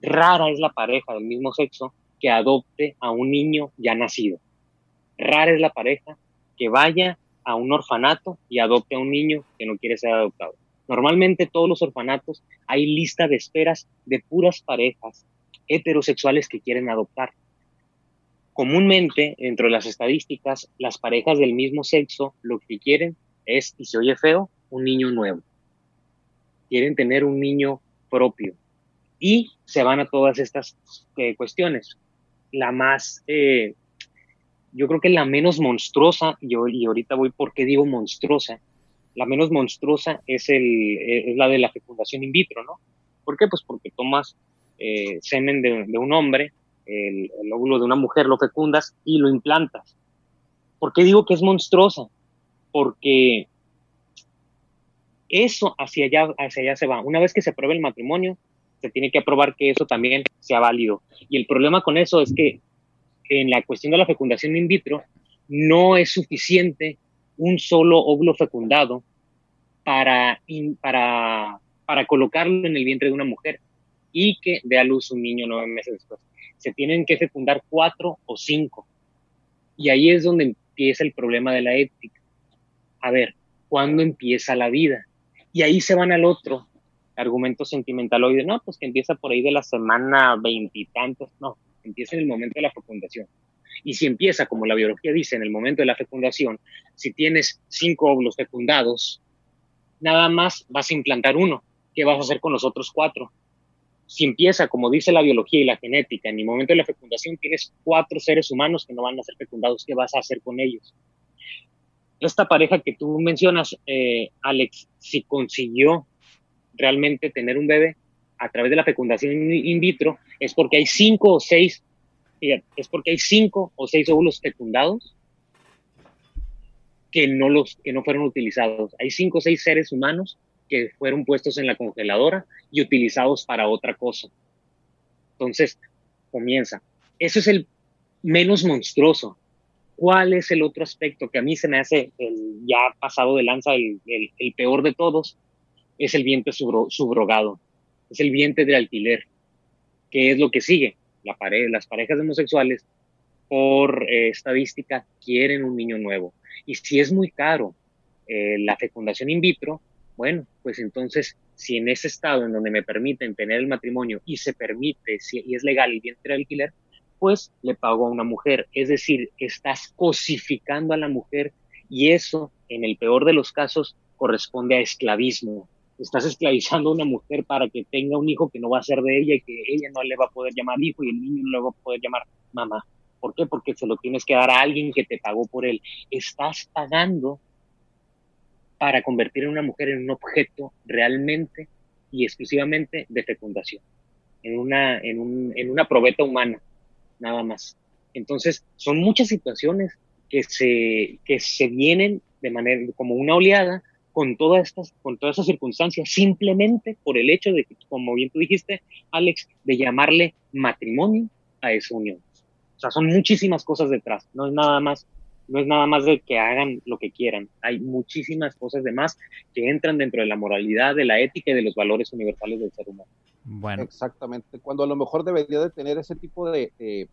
Rara es la pareja del mismo sexo que adopte a un niño ya nacido. Rara es la pareja que vaya a un orfanato y adopte a un niño que no quiere ser adoptado. Normalmente todos los orfanatos hay lista de esperas de puras parejas heterosexuales que quieren adoptar. Comúnmente, dentro de las estadísticas, las parejas del mismo sexo lo que quieren es, y se oye feo, un niño nuevo. Quieren tener un niño propio. Y se van a todas estas eh, cuestiones. La más, eh, yo creo que la menos monstruosa, y, y ahorita voy por qué digo monstruosa, la menos monstruosa es, el, eh, es la de la fecundación in vitro, ¿no? ¿Por qué? Pues porque tomas semen de, un hombre, el, el, óvulo de una mujer, lo fecundas y lo implantas. ¿Por qué digo que es monstruosa? Porque eso hacia allá, hacia allá se va. Una vez que se apruebe el matrimonio, se tiene que aprobar que eso también sea válido. Y el problema con eso es que en la cuestión de la fecundación in vitro, no es suficiente un solo óvulo fecundado para, para, para colocarlo en el vientre de una mujer y que dé a luz un niño nueve meses después. Se tienen que fecundar cuatro o cinco. Y ahí es donde empieza el problema de la ética. A ver, ¿cuándo empieza la vida? Y ahí se van al otro argumento sentimentaloide, no, pues que empieza por ahí de la semana veintitantos, no, empieza en el momento de la fecundación. Y si empieza, como la biología dice, en el momento de la fecundación, si tienes cinco óvulos fecundados, nada más vas a implantar uno. ¿Qué vas a hacer con los otros cuatro? Si empieza, como dice la biología y la genética, en el momento de la fecundación tienes cuatro seres humanos que no van a ser fecundados, ¿qué vas a hacer con ellos? esta pareja que tú mencionas, eh, Alex, si consiguió realmente tener un bebé a través de la fecundación in vitro, es porque hay cinco o seis, es porque hay cinco o seis óvulos fecundados que no, los, que no fueron utilizados. Hay cinco o seis seres humanos que fueron puestos en la congeladora y utilizados para otra cosa. Entonces, comienza. Eso es el menos monstruoso, ¿Cuál es el otro aspecto que a mí se me hace el ya pasado de lanza, el, el, peor de todos? Es el vientre subrogado, es el vientre de alquiler, que es lo que sigue. La pareja, las parejas homosexuales, por eh, estadística, quieren un niño nuevo. Y si es muy caro eh, la fecundación in vitro, bueno, pues entonces, si en ese estado en donde me permiten tener el matrimonio y se permite, si, y es legal el vientre de alquiler, pues le pagó a una mujer. Es decir, estás cosificando a la mujer y eso, en el peor de los casos, corresponde a esclavismo. Estás esclavizando a una mujer para que tenga un hijo que no va a ser de ella y que ella no le va a poder llamar hijo y el niño no le va a poder llamar mamá. ¿Por qué? Porque se lo tienes que dar a alguien que te pagó por él. Estás pagando para convertir a una mujer en un objeto realmente y exclusivamente de fecundación, en una, en, un, en una probeta humana nada más. Entonces, son muchas situaciones que se, que se vienen de manera, como una oleada con todas estas, con todas esas circunstancias, simplemente por el hecho de como bien tú dijiste, Alex, de llamarle matrimonio a esa unión. O sea, son muchísimas cosas detrás, no es nada más, no es nada más de que hagan lo que quieran. Hay muchísimas cosas de más que entran dentro de la moralidad, de la ética y de los valores universales del ser humano. Bueno. Exactamente. Cuando a lo mejor debería de tener ese tipo de,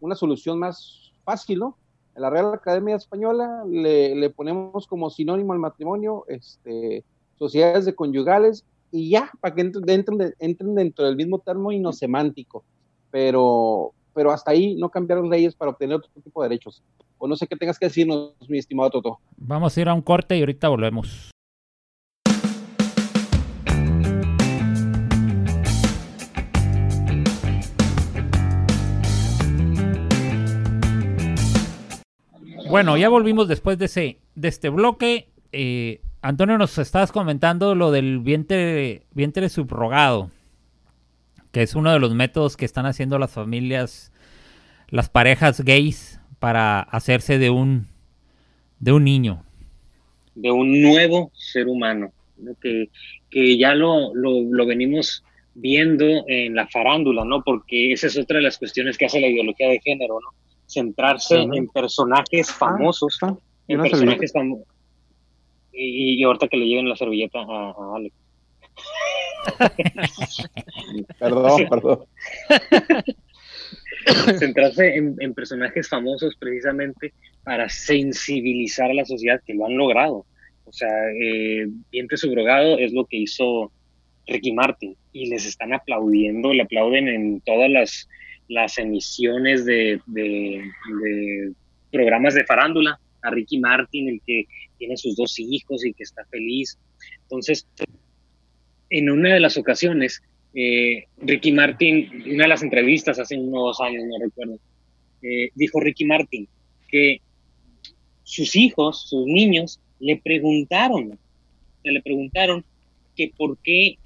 una solución más fácil, ¿no? en la Real Academia Española le, ponemos como sinónimo al matrimonio este, sociedades de conyugales y ya, para que entren, entren, dentro del mismo término semántico. Pero, pero hasta ahí no cambiaron leyes para obtener otro tipo de derechos. O no sé qué tengas que decirnos, mi estimado Toto. Vamos a ir a un corte y ahorita volvemos. Bueno, ya volvimos después de, ese, de este bloque. Eh, Antonio, nos estabas comentando lo del vientre, vientre subrogado, que es uno de los métodos que están haciendo las familias, las parejas gays para hacerse de un, de un niño. De un nuevo ser humano, que, que, ya lo, lo, venimos viendo en la farándula, ¿no? Porque esa es otra de las cuestiones que hace la ideología de género, ¿no? centrarse en personajes ah, famosos, ah, en personajes famosos. Y, ahorita que le lleven la servilleta a, Alex. perdón, perdón. Centrarse en, personajes famosos precisamente para sensibilizar a la sociedad que lo han logrado. O sea, eh, Subrogado es lo que hizo Ricky Martin y les están aplaudiendo, le aplauden en todas las las emisiones de, programas de farándula, a Ricky Martin, el que tiene sus dos hijos y que está feliz. Entonces, en una de las ocasiones, eh, Ricky Martin, una de las entrevistas hace unos años, no recuerdo, eh, dijo Ricky Martin que sus hijos, sus niños, le preguntaron, le preguntaron que por qué,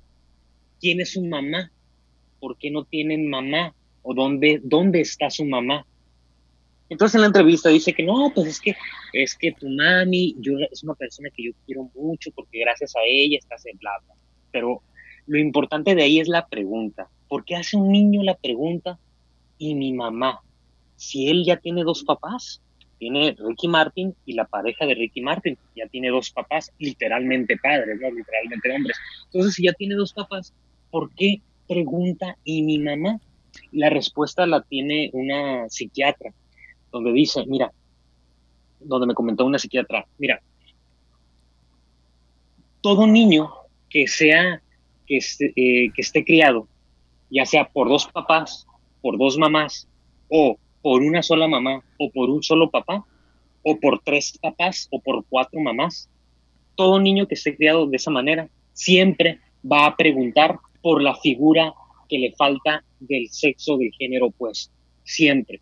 es su mamá, por qué no tienen mamá, o dónde, dónde está su mamá. Entonces en la entrevista dice que no, pues es que es que tu mami es una persona que yo quiero mucho porque gracias a ella estás en plata. Pero lo importante de ahí es la pregunta. ¿Por qué hace un niño la pregunta y mi mamá? Si él ya tiene dos papás, tiene Ricky Martin y la pareja de Ricky Martin, ya tiene dos papás, literalmente padres, no literalmente hombres. Entonces, si ya tiene dos papás, ¿por qué pregunta y mi mamá? La respuesta la tiene una psiquiatra, donde dice, mira, donde me comentó una psiquiatra, mira, todo niño que sea, que esté, eh, que esté criado, ya sea por dos papás, por dos mamás, o por una sola mamá, o por un solo papá, o por tres papás, o por cuatro mamás, todo niño que esté criado de esa manera siempre va a preguntar por la figura que le falta del sexo del género opuesto, siempre.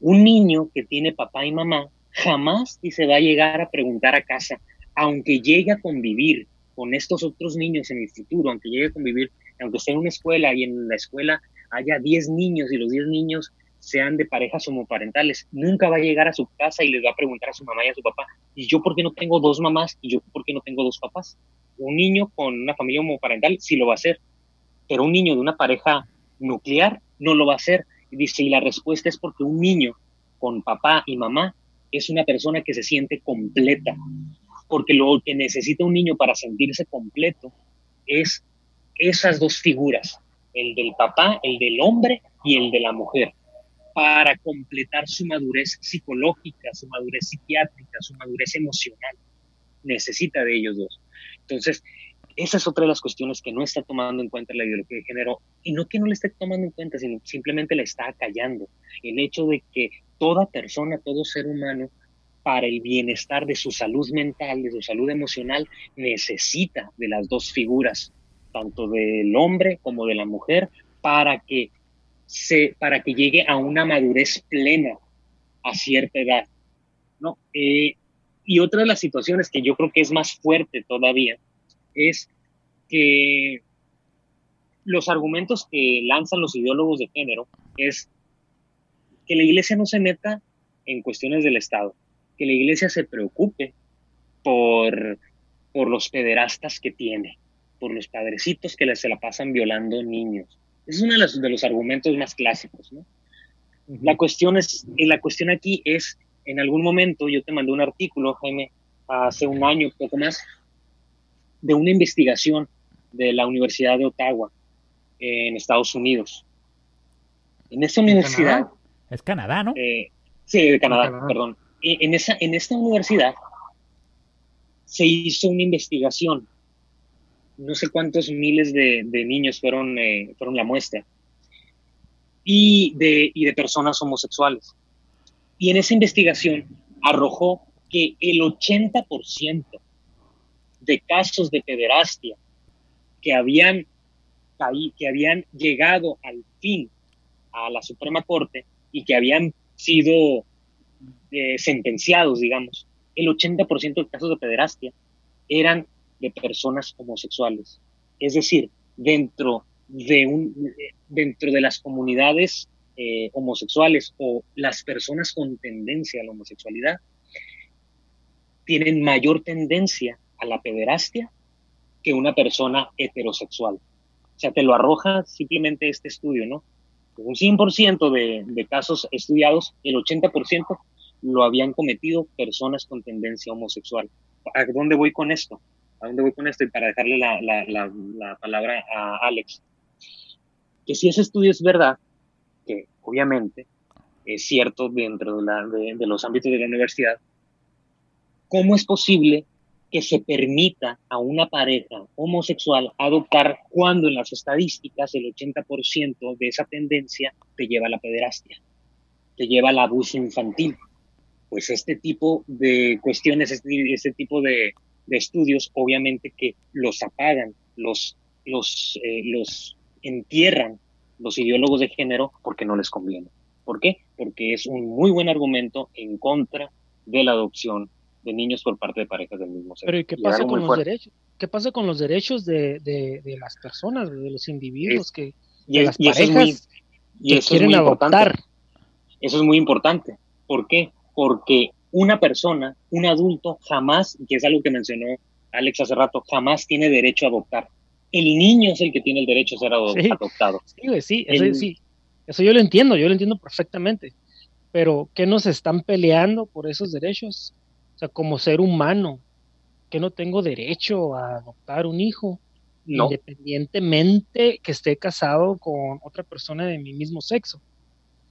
Un niño que tiene papá y mamá jamás se va a llegar a preguntar a casa, aunque llegue a convivir con estos otros niños en el futuro, aunque llegue a convivir, aunque esté en una escuela y en la escuela haya 10 niños y los 10 niños sean de parejas homoparentales, nunca va a llegar a su casa y les va a preguntar a su mamá y a su papá, ¿y yo por qué no tengo dos mamás y yo por qué no tengo dos papás? Un niño con una familia homoparental sí lo va a hacer, pero un niño de una pareja nuclear no lo va a hacer. Y dice, y la respuesta es porque un niño con papá y mamá es una persona que se siente completa, porque lo que necesita un niño para sentirse completo es esas dos figuras, el del papá, el del hombre y el de la mujer, para completar su madurez psicológica, su madurez psiquiátrica, su madurez emocional. Necesita de ellos dos. Entonces, esa es otra de las cuestiones que no está tomando en cuenta la ideología de género, y no que no le esté tomando en cuenta, sino simplemente le está callando. El hecho de que toda persona, todo ser humano, para el bienestar de su salud mental, de su salud emocional, necesita de las dos figuras, tanto del hombre como de la mujer, para que, se, para que llegue a una madurez plena a cierta edad. ¿no? Eh, y otra de las situaciones que yo creo que es más fuerte todavía es que los argumentos que lanzan los ideólogos de género es que la iglesia no se meta en cuestiones del Estado, que la iglesia se preocupe por, por los pederastas que tiene, por los padrecitos que se la pasan violando niños. es uno de los, de los argumentos más clásicos. La, cuestión es, la cuestión aquí es, en algún momento yo te mandé un artículo, Jaime, hace un año, poco más, de una investigación de la Universidad de Ottawa en Estados Unidos. En esa universidad... Es Canadá, ¿no? Eh, Sí, de Canadá, perdón. En, esa, en esta universidad se hizo una investigación. No sé cuántos miles de, niños fueron, eh, fueron la muestra. Y de, y de personas homosexuales. Y en esa investigación arrojó que el 80% de casos de pederastia que habían, que habían llegado al fin a la Suprema Corte y que habían sido eh, sentenciados, digamos, el 80% de casos de pederastia eran de personas homosexuales. Es decir, dentro de, un, dentro de las comunidades eh, homosexuales o las personas con tendencia a la homosexualidad, tienen mayor tendencia a la pederastia que una persona heterosexual. O sea, te lo arroja simplemente este estudio, ¿no? Un 100% de, de casos estudiados, el 80% lo habían cometido personas con tendencia homosexual. ¿A dónde voy con esto? ¿A dónde voy con esto? Y para dejarle la, la, la, palabra a Alex. Que si ese estudio es verdad, que obviamente es cierto dentro de, la, de, de los ámbitos de la universidad, ¿cómo es posible que se permita a una pareja homosexual adoptar cuando en las estadísticas el 80% de esa tendencia te lleva a la pederastia, te lleva al abuso infantil? Pues este tipo de cuestiones, este, este tipo de, estudios, obviamente que los apagan, los, los, eh, los entierran los ideólogos de género porque no les conviene. ¿Por qué? Porque es un muy buen argumento en contra de la adopción de niños por parte de parejas del mismo sexo. Pero ¿y qué pasa con los derechos? ¿Qué pasa con los derechos de, de, las personas, de los individuos que de las parejas que quieren adoptar? Eso es muy importante. ¿Por qué? Porque una persona, un adulto, jamás, que es algo que mencionó Alex hace rato, jamás tiene derecho a adoptar. El niño es el que tiene el derecho a ser adoptado. Sí, sí, eso, sí, eso yo lo entiendo, yo lo entiendo perfectamente. Pero, ¿qué nos están peleando por esos derechos? O sea, como ser humano, que no tengo derecho a adoptar un hijo, independientemente que esté casado con otra persona de mi mismo sexo.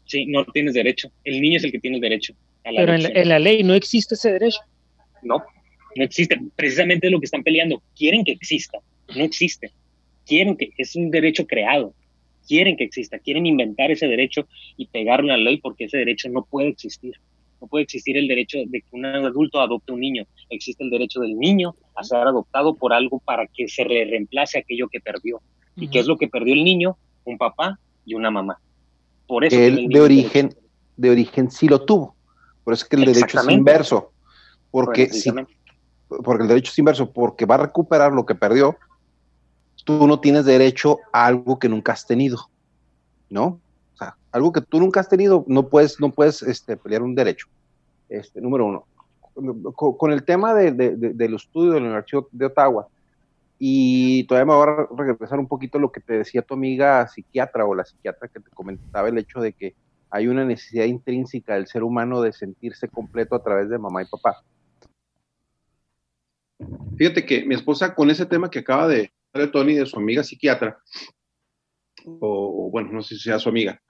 Sí, no tienes derecho. El niño es el que tiene el derecho. Pero en la, ley no existe ese derecho. No, no existe. Precisamente lo que están peleando. Quieren que exista. No existe. Quieren que es un derecho creado. Quieren que exista. Quieren inventar ese derecho y pegarlo a la ley porque ese derecho no puede existir. No puede existir el derecho de que un adulto adopte un niño. Existe el derecho del niño a ser adoptado por algo para que se reemplace aquello que perdió. ¿Y qué es lo que perdió el niño? Un papá y una mamá. Por eso él de origen, de origen sí lo tuvo. Por eso es que el derecho es inverso. Porque, si, porque el derecho es inverso, porque va a recuperar lo que perdió. Tú no tienes derecho a algo que nunca has tenido, ¿no? O sea, algo que tú nunca has tenido, no puedes, no puedes este, pelear un derecho. Este, número uno. Con, el tema de, del estudio de la Universidad de Ottawa, y todavía me voy a regresar un poquito a lo que te decía tu amiga psiquiatra o la psiquiatra que te comentaba el hecho de que hay una necesidad intrínseca del ser humano de sentirse completo a través de mamá y papá. Fíjate que mi esposa con ese tema que acaba de de Tony, de su amiga psiquiatra, o, bueno, no sé si sea su amiga,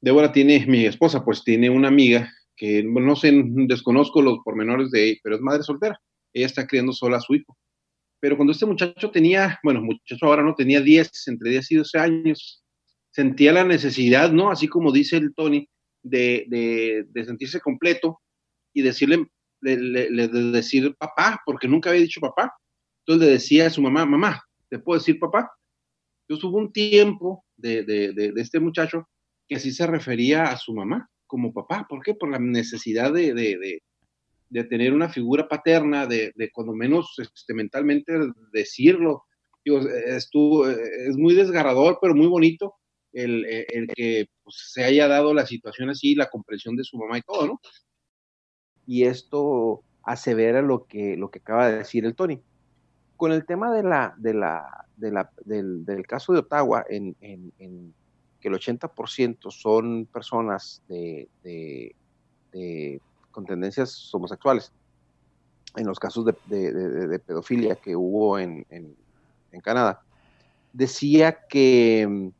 Débora tiene, mi esposa, pues tiene una amiga que no sé, desconozco los pormenores de ella, pero es madre soltera. Ella está criando sola a su hijo. Pero cuando este muchacho tenía, bueno, muchacho ahora no tenía 10, entre 10 y 12 años, sentía la necesidad, ¿no? Así como dice el Tony, de, sentirse completo y decirle, de, decir papá, porque nunca había dicho papá. Entonces le decía a su mamá, mamá, ¿te puedo decir papá? Entonces hubo un tiempo de, este muchacho que así se refería a su mamá como papá. ¿Por qué? Por la necesidad de, tener una figura paterna, de, cuando menos este, mentalmente decirlo. Digo, estuvo, es muy desgarrador, pero muy bonito eh, el, que pues, se haya dado la situación así, la comprensión de su mamá y todo, ¿no? Y esto asevera lo que, lo que acaba de decir el Tony. Con el tema de la, de la, de la, del, caso de Ottawa, en, en, que el 80% son personas de, de, con tendencias homosexuales, en los casos de, pedofilia que hubo en, en Canadá, decía que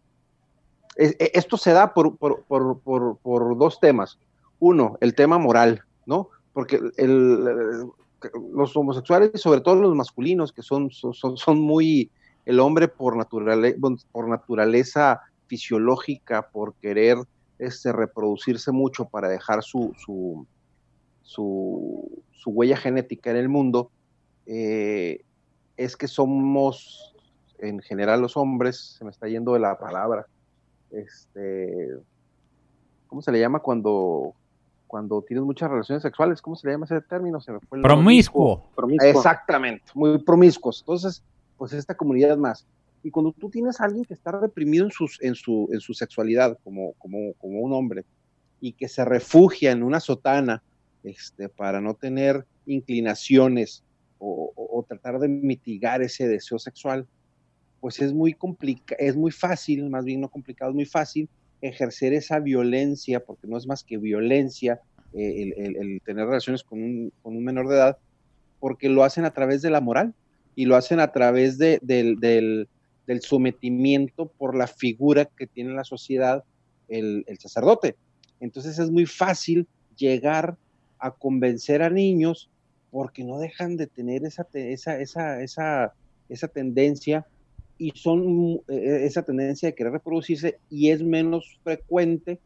esto se da por, por, dos temas. uno, el tema moral, ¿no? Porque los homosexuales, sobre todo los masculinos, que son, son, son muy el hombre por, naturaleza, por naturaleza fisiológica, por querer este, reproducirse mucho para dejar su, su, su, huella genética en el mundo, eh, es que somos, en general los hombres, se me está yendo de la palabra, este, ¿cómo se le llama cuando cuando tienes muchas relaciones sexuales, ¿cómo se le llama ese término? Se me fue promiscuo. Exactamente, muy promiscuos. Entonces, pues esta comunidad más. Y cuando tú tienes a alguien que está reprimido en, sus, en, su, en su sexualidad como, como, como un hombre y que se refugia en una sotana este, para no tener inclinaciones o, o, tratar de mitigar ese deseo sexual, pues es muy complicado, es muy fácil, más bien no complicado, es muy fácil ejercer esa violencia, porque no es más que violencia eh, el, tener relaciones con un, con un, menor de edad, porque lo hacen a través de la moral y lo hacen a través de, del, del, sometimiento por la figura que tiene la sociedad el, sacerdote. Entonces es muy fácil llegar a convencer a niños porque no dejan de tener esa, esa, esa, esa, esa tendencia y son eh, esa tendencia de querer reproducirse y es menos frecuente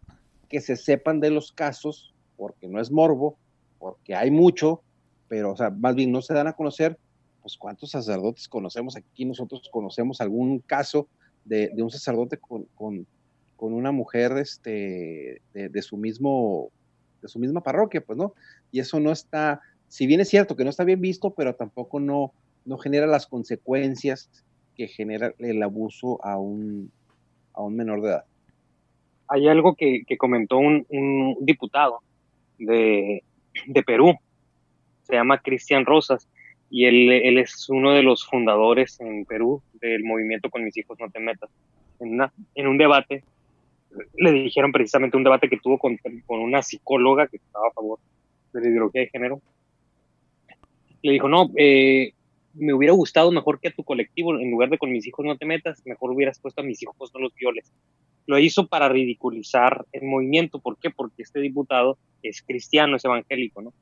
que se sepan de los casos, porque no es morbo, porque hay mucho, pero o sea, más bien no se dan a conocer, pues cuántos sacerdotes conocemos aquí, nosotros conocemos algún caso de, un sacerdote con, con, una mujer este, de, su mismo, de su misma parroquia, pues no, y eso no está, si bien es cierto que no está bien visto, pero tampoco no, no genera las consecuencias que genera el abuso a un, a un menor de edad. Hay algo que, comentó un, diputado de, Perú, se llama Cristian Rosas, y él, él, es uno de los fundadores en Perú del movimiento Con mis hijos no te metas. En, en un debate, le dijeron precisamente un debate que tuvo con, con una psicóloga que estaba a favor de la ideología de género. Le dijo, no, eh, me hubiera gustado mejor que a tu colectivo, en lugar de con mis hijos no te metas, mejor hubieras puesto a mis hijos no los violes. Lo hizo para ridiculizar el movimiento. ¿Por qué? Porque este diputado es cristiano, es evangélico, ¿no?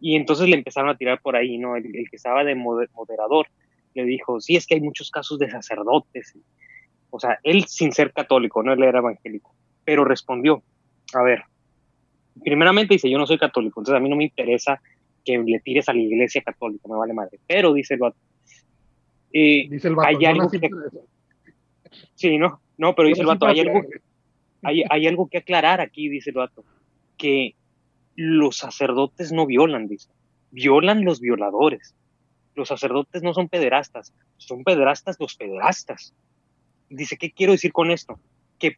Y entonces le empezaron a tirar por ahí, ¿no? El, que estaba de moderador le dijo, sí, es que hay muchos casos de sacerdotes. O sea, él sin ser católico, no él era evangélico, pero respondió, a ver, primeramente dice, yo no soy católico, entonces a mí no me interesa que le tires a la iglesia católica, me vale madre. Pero dice el vato, eh, dice el vato hay algo que... Sí, no, no, pero dice el vato, hay algo, hay, hay algo que aclarar aquí, dice el vato, que los sacerdotes no violan, dice, violan los violadores. Los sacerdotes no son pederastas, son pederastas los pederastas. Dice, ¿qué quiero decir con esto? Que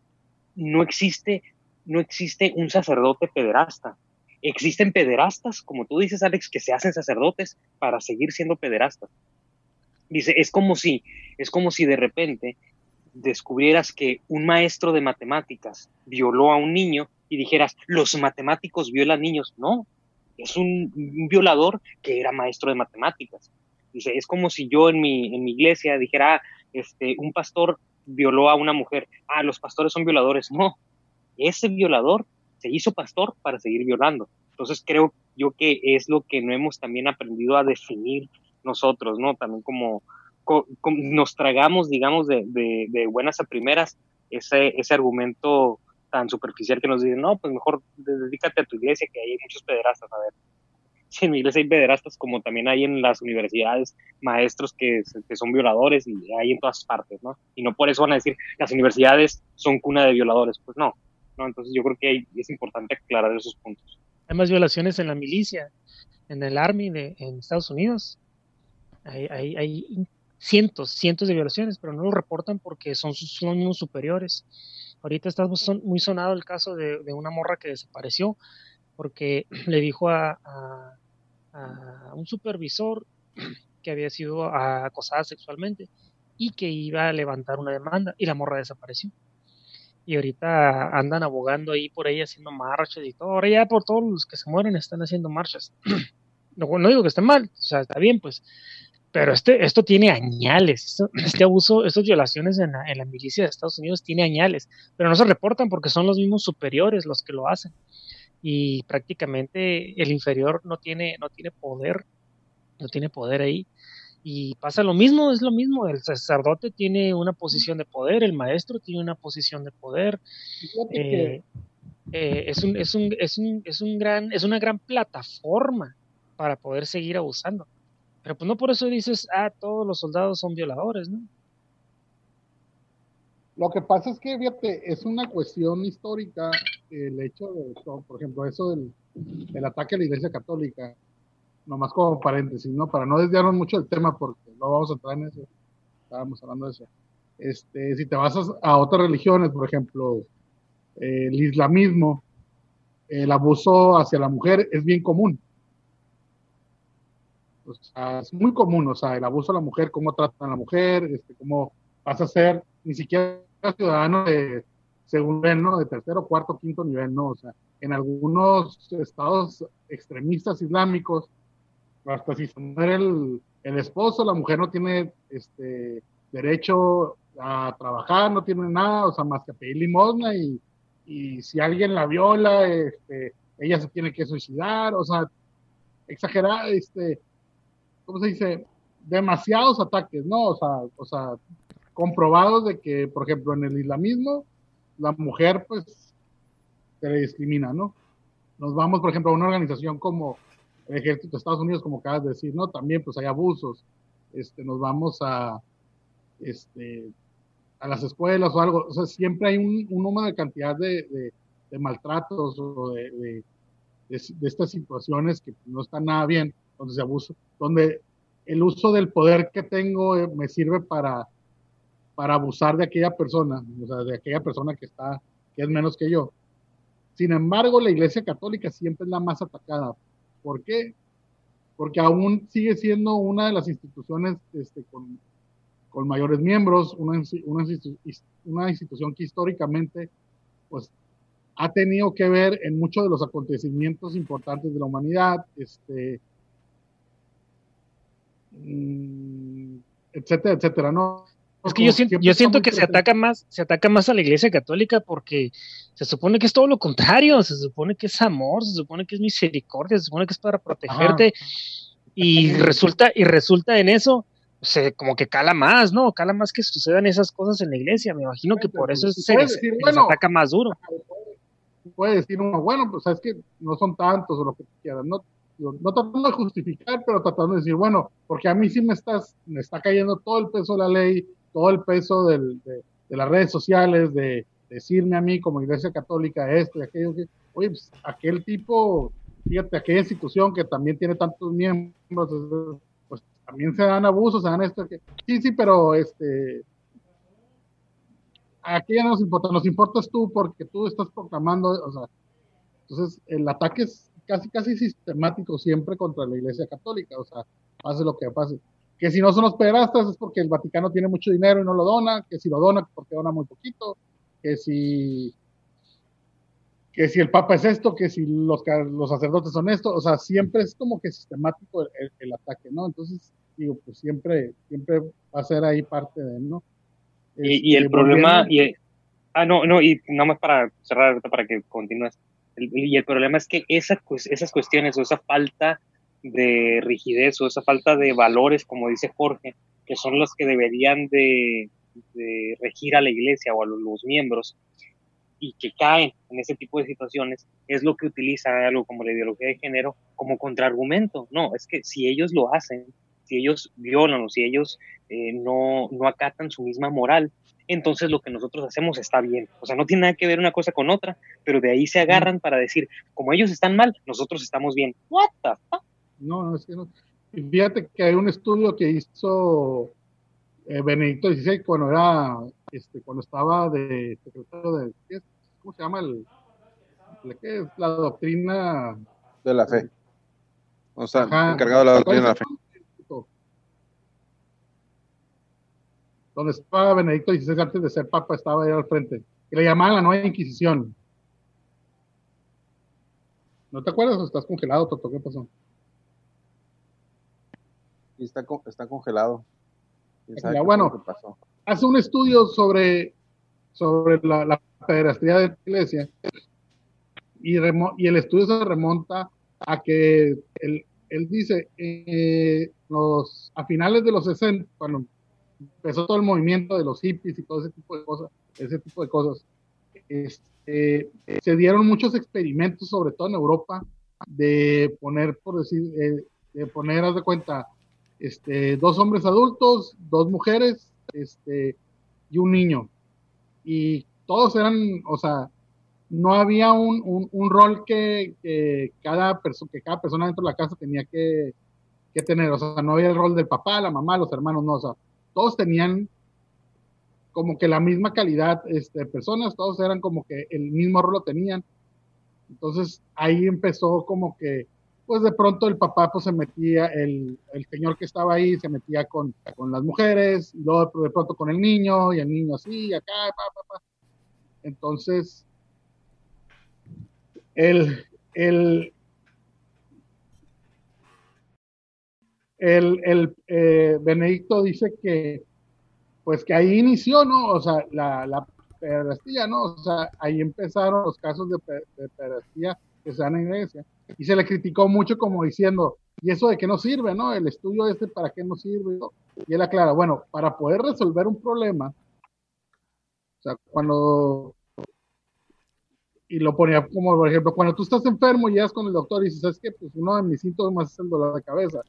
no existe, no existe un sacerdote pederasta Existen pederastas, como tú dices, Alex, que se hacen sacerdotes para seguir siendo pederastas. Dice, es como si, es como si de repente descubrieras que un maestro de matemáticas violó a un niño y dijeras, los matemáticos violan niños. No, es un, violador que era maestro de matemáticas. Dice, es como si yo en mi, en mi iglesia dijera, ah, este, un pastor violó a una mujer. Ah, los pastores son violadores. No, ese violador se hizo pastor para seguir violando. Entonces creo yo que es lo que no hemos también aprendido a definir nosotros, ¿no? También como, nos tragamos, digamos, de, buenas a primeras ese, ese argumento tan superficial que nos dicen, no, pues mejor dedícate a tu iglesia, que hay muchos pederastas, a ver. Si en mi iglesia hay pederastas, como también hay en las universidades maestros que, que, son violadores y hay en todas partes, ¿no? Y no por eso van a decir, las universidades son cuna de violadores, pues no, entonces yo creo que es importante aclarar esos puntos. Hay más violaciones en la milicia, en el Army de, en Estados Unidos. Hay, cientos, cientos de violaciones, pero no lo reportan porque son sus mismos superiores. Ahorita está muy sonado el caso de, una morra que desapareció porque le dijo a, a un supervisor que había sido acosada sexualmente y que iba a levantar una demanda y la morra desapareció y ahorita andan abogando ahí por ahí haciendo marchas y todo. Ahora ya por todos los que se mueren están haciendo marchas. no, no digo que esté mal, o sea, está bien, pues. Pero este, esto tiene añales, este abuso, estas violaciones en la, en la milicia de Estados Unidos tiene añales, pero no se reportan porque son los mismos superiores los que lo hacen. y prácticamente el inferior no tiene, no tiene poder, no tiene poder ahí. Y pasa lo mismo, es lo mismo, el sacerdote tiene una posición de poder, el maestro tiene una posición de poder. Eh, eh, es, un, es, un, es, un, es, un gran, es una gran plataforma para poder seguir abusando. Pero pues no por eso dices, ah, todos los soldados son violadores, ¿no? Lo que pasa es que, fíjate, es una cuestión histórica el hecho de, por ejemplo, eso del, ataque a la Iglesia Católica, nomás como paréntesis, ¿no? Para no desviarnos mucho del tema, porque no vamos a entrar en eso, estábamos hablando de eso. Este, si te vas a, otras religiones, por ejemplo, el islamismo, el abuso hacia la mujer es bien común. O sea, es muy común, o sea, el abuso a la mujer, cómo tratan a la mujer, este, cómo vas a ser, ni siquiera ciudadano de segundo ¿no? De tercero, cuarto, quinto nivel, ¿no? O sea, en algunos estados extremistas islámicos, hasta si muere el, el esposo, la mujer no tiene este derecho a trabajar, no tiene nada, o sea, más que pedir limosna y, y si alguien la viola, este, ella se tiene que suicidar, o sea, exagerar, este, ¿cómo se dice? Demasiados ataques, ¿no? O sea, o sea, comprobados de que, por ejemplo, en el islamismo, la mujer, pues, se le discrimina, ¿no? Nos vamos, por ejemplo, a una organización como Ejército de Estados Unidos, como acabas de decir, ¿no? También, pues, hay abusos. Este, nos vamos a, este, a las escuelas o algo. O sea, siempre hay un, número de cantidad de, de, maltratos o de, de, estas situaciones que no están nada bien, donde se abusa, donde el uso del poder que tengo eh, me sirve para para abusar de aquella persona, o sea, de aquella persona que está, que es menos que yo. Sin embargo, la Iglesia Católica siempre es la más atacada. ¿Por qué? Porque aún sigue siendo una de las instituciones este, con, mayores miembros, una, una, una, institución que históricamente pues, ha tenido que ver en muchos de los acontecimientos importantes de la humanidad, este, mm, etcétera, etcétera, ¿no? Es que yo siento, yo siento que se ataca más, se ataca más a la iglesia católica porque se supone que es todo lo contrario, se supone que es amor, se supone que es misericordia, se supone que es para protegerte y resulta, y resulta en eso, se como que cala más, ¿no? Cala más que sucedan esas cosas en la iglesia. Me imagino que por eso se, ataca más duro. Puede decir uno, bueno, pues es que no son tantos o lo que quieran, no, no tratando de justificar, pero tratando de decir, bueno, porque a mí sí me estás, me está cayendo todo el peso de la ley, todo el peso del, de, las redes sociales, de decirme a mí como iglesia católica esto y aquello, que, oye, pues, aquel tipo, fíjate, aquella institución que también tiene tantos miembros, pues también se dan abusos, se dan esto, sí, sí, pero este, aquí ya no nos importa, nos importas tú porque tú estás proclamando, o sea, entonces el ataque es casi, casi sistemático siempre contra la iglesia católica, o sea, pase lo que pase que si no son los pederastas es porque el Vaticano tiene mucho dinero y no lo dona, que si lo dona porque dona muy poquito, que si que si el Papa es esto, que si los, los sacerdotes son esto, o sea, siempre es como que sistemático el, ataque, ¿no? Entonces, digo, pues siempre, siempre va a ser ahí parte de, ¿no? y, el este, problema, y ah, no, no, y nada más para cerrar, para que continúes, y el problema es que esa, esas cuestiones o esa falta de rigidez o esa falta de valores, como dice Jorge, que son los que deberían de, regir a la iglesia o a los, miembros y que caen en ese tipo de situaciones, es lo que utiliza algo como la ideología de género como contraargumento. No, es que si ellos lo hacen, si ellos violan o si ellos eh, no, no acatan su misma moral, entonces lo que nosotros hacemos está bien. O sea, no tiene nada que ver una cosa con otra, pero de ahí se agarran para decir, como ellos están mal, nosotros estamos bien. What the fuck? No, es que no. fíjate que hay un estudio que hizo eh, Benedicto XVI cuando era, este, cuando estaba de secretario de, ¿cómo se llama el, qué es la doctrina de la fe? O sea, encargado de la doctrina de la fe. Donde estaba Benedicto XVI antes de ser papa, estaba ahí al frente, que le llamaban la nueva Inquisición. ¿No te acuerdas o estás congelado, Toto? ¿Qué pasó? Y está, está congelado. bueno, hace un estudio sobre, sobre la, la pederastía de la iglesia y, y el estudio se remonta a que él, él dice, eh, los, a finales de los 60, cuando empezó todo el movimiento de los hippies y todo ese tipo de cosas, ese tipo de cosas, este, se dieron muchos experimentos, sobre todo en Europa, de poner, por decir, eh, de poner, haz de cuenta, este, dos hombres adultos, dos mujeres, este, y un niño. Y todos eran, o sea, no había un, un, rol que, cada que cada persona dentro de la casa tenía que, que, tener. O sea, no había el rol del papá, la mamá, los hermanos, no. O sea, todos tenían como que la misma calidad este, de personas, todos eran como que el mismo rol lo tenían. Entonces ahí empezó como que, pues de pronto el papá pues se metía, el, el señor que estaba ahí se metía con, con las mujeres, y luego de pronto con el niño, y el niño así, acá, pa, pa, pa. Entonces, el, el, el, el eh, Benedicto dice que, pues que ahí inició, ¿no? O sea, la, la ¿no? O sea, ahí empezaron los casos de, de que se dan en iglesia. Y se le criticó mucho como diciendo, ¿y eso de qué no sirve, no? El estudio este, ¿para qué no sirve? Y él aclara, bueno, para poder resolver un problema, o sea, cuando y lo ponía como, por ejemplo, cuando tú estás enfermo y llegas con el doctor y dices, ¿sabes qué? Pues uno de mis síntomas es el dolor de cabeza.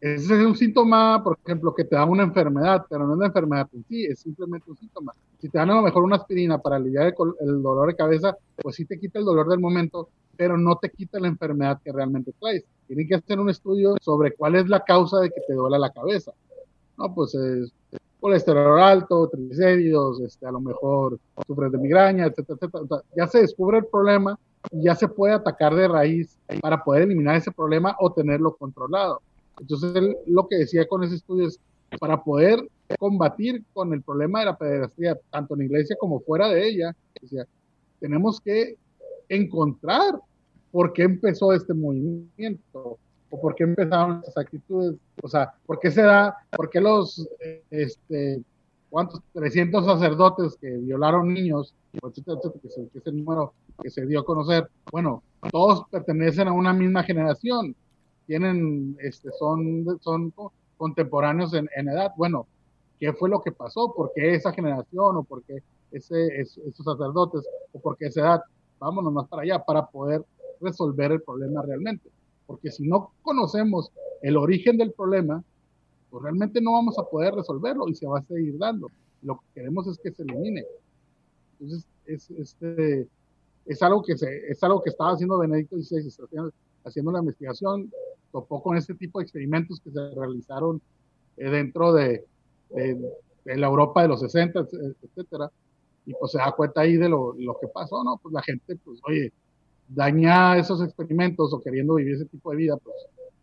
Ese es un síntoma, por ejemplo, que te da una enfermedad, pero no es una enfermedad en sí, es simplemente un síntoma. Si te dan a lo mejor una aspirina para aliviar el, dolor de cabeza, pues sí te quita el dolor del momento, pero no te quita la enfermedad que realmente traes. Tienen que hacer un estudio sobre cuál es la causa de que te duela la cabeza. No, pues es, colesterol alto, triglicéridos, este, a lo mejor sufres de migraña, etcétera, etcétera. ya se descubre el problema y ya se puede atacar de raíz para poder eliminar ese problema o tenerlo controlado. Entonces, él, lo que decía con ese estudio es, para poder combatir con el problema de la pederastía, tanto en la iglesia como fuera de ella, decía, tenemos que encontrar por qué empezó este movimiento, o por qué empezaron esas actitudes, o sea, por qué se da, por qué los, este, cuántos, 300 sacerdotes que violaron niños, etcétera, etcétera, que, es el número que se dio a conocer, bueno, todos pertenecen a una misma generación, tienen, este, son, son contemporáneos en, edad, bueno, ¿qué fue lo que pasó? ¿Por qué esa generación o por qué ese, esos sacerdotes o por qué esa edad? Vámonos más para allá para poder resolver el problema realmente porque si no conocemos el origen del problema, pues realmente no vamos a poder resolverlo y se va a seguir dando. Lo que queremos es que se elimine. Entonces, es, este, es, algo, que se, es algo que estaba haciendo Benedicto XVI, haciendo, la investigación, topó con este tipo de experimentos que se realizaron eh, dentro de, de, la Europa de los 60, etcétera, y pues se da cuenta ahí de lo, lo que pasó, ¿no? Pues la gente, pues, oye, daña esos experimentos o queriendo vivir ese tipo de vida, pues,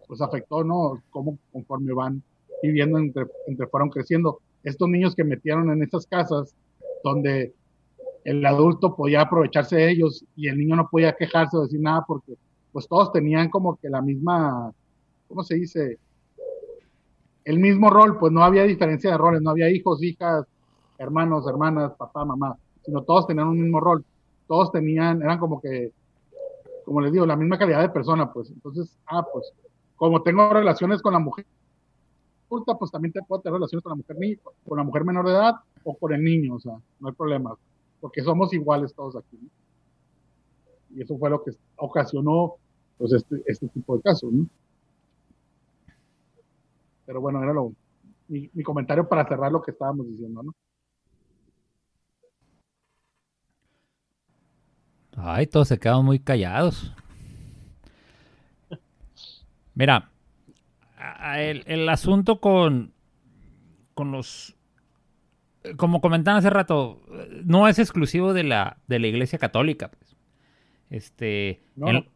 pues afectó, ¿no? Cómo conforme van viviendo, entre, entre fueron creciendo. Estos niños que metieron en estas casas, donde el adulto podía aprovecharse de ellos y el niño no podía quejarse o decir nada porque pues todos tenían como que la misma, ¿cómo se dice? El mismo rol, pues no había diferencia de roles, no había hijos, hijas, hermanos, hermanas, papá, mamá, sino todos tenían un mismo rol. Todos tenían, eran como que como les digo, la misma calidad de persona, pues. Entonces, ah, pues, como tengo relaciones con la mujer adulta, pues también te puedo tener relaciones con la mujer ni con la mujer menor de edad o con el niño, o sea, no hay problema, porque somos iguales todos aquí. Y eso fue lo que ocasionó, pues, este, este tipo de casos, ¿no? Pero bueno, era lo, mi, mi comentario para cerrar lo que estábamos diciendo, ¿no? Ay, todos se quedan muy callados. Mira, el, asunto con, con los... Como comentaban hace rato, no es exclusivo de la, de la Iglesia Católica. Pues. Este,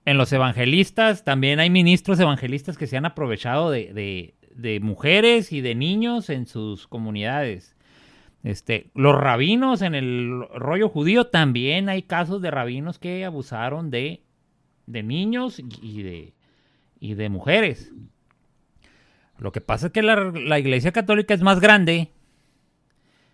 en, los evangelistas también hay ministros evangelistas que se han aprovechado de, de mujeres y de niños en sus comunidades. Este, los rabinos en el rollo judío también hay casos de rabinos que abusaron de, niños y de, y de mujeres. Lo que pasa es que la, iglesia católica es más grande,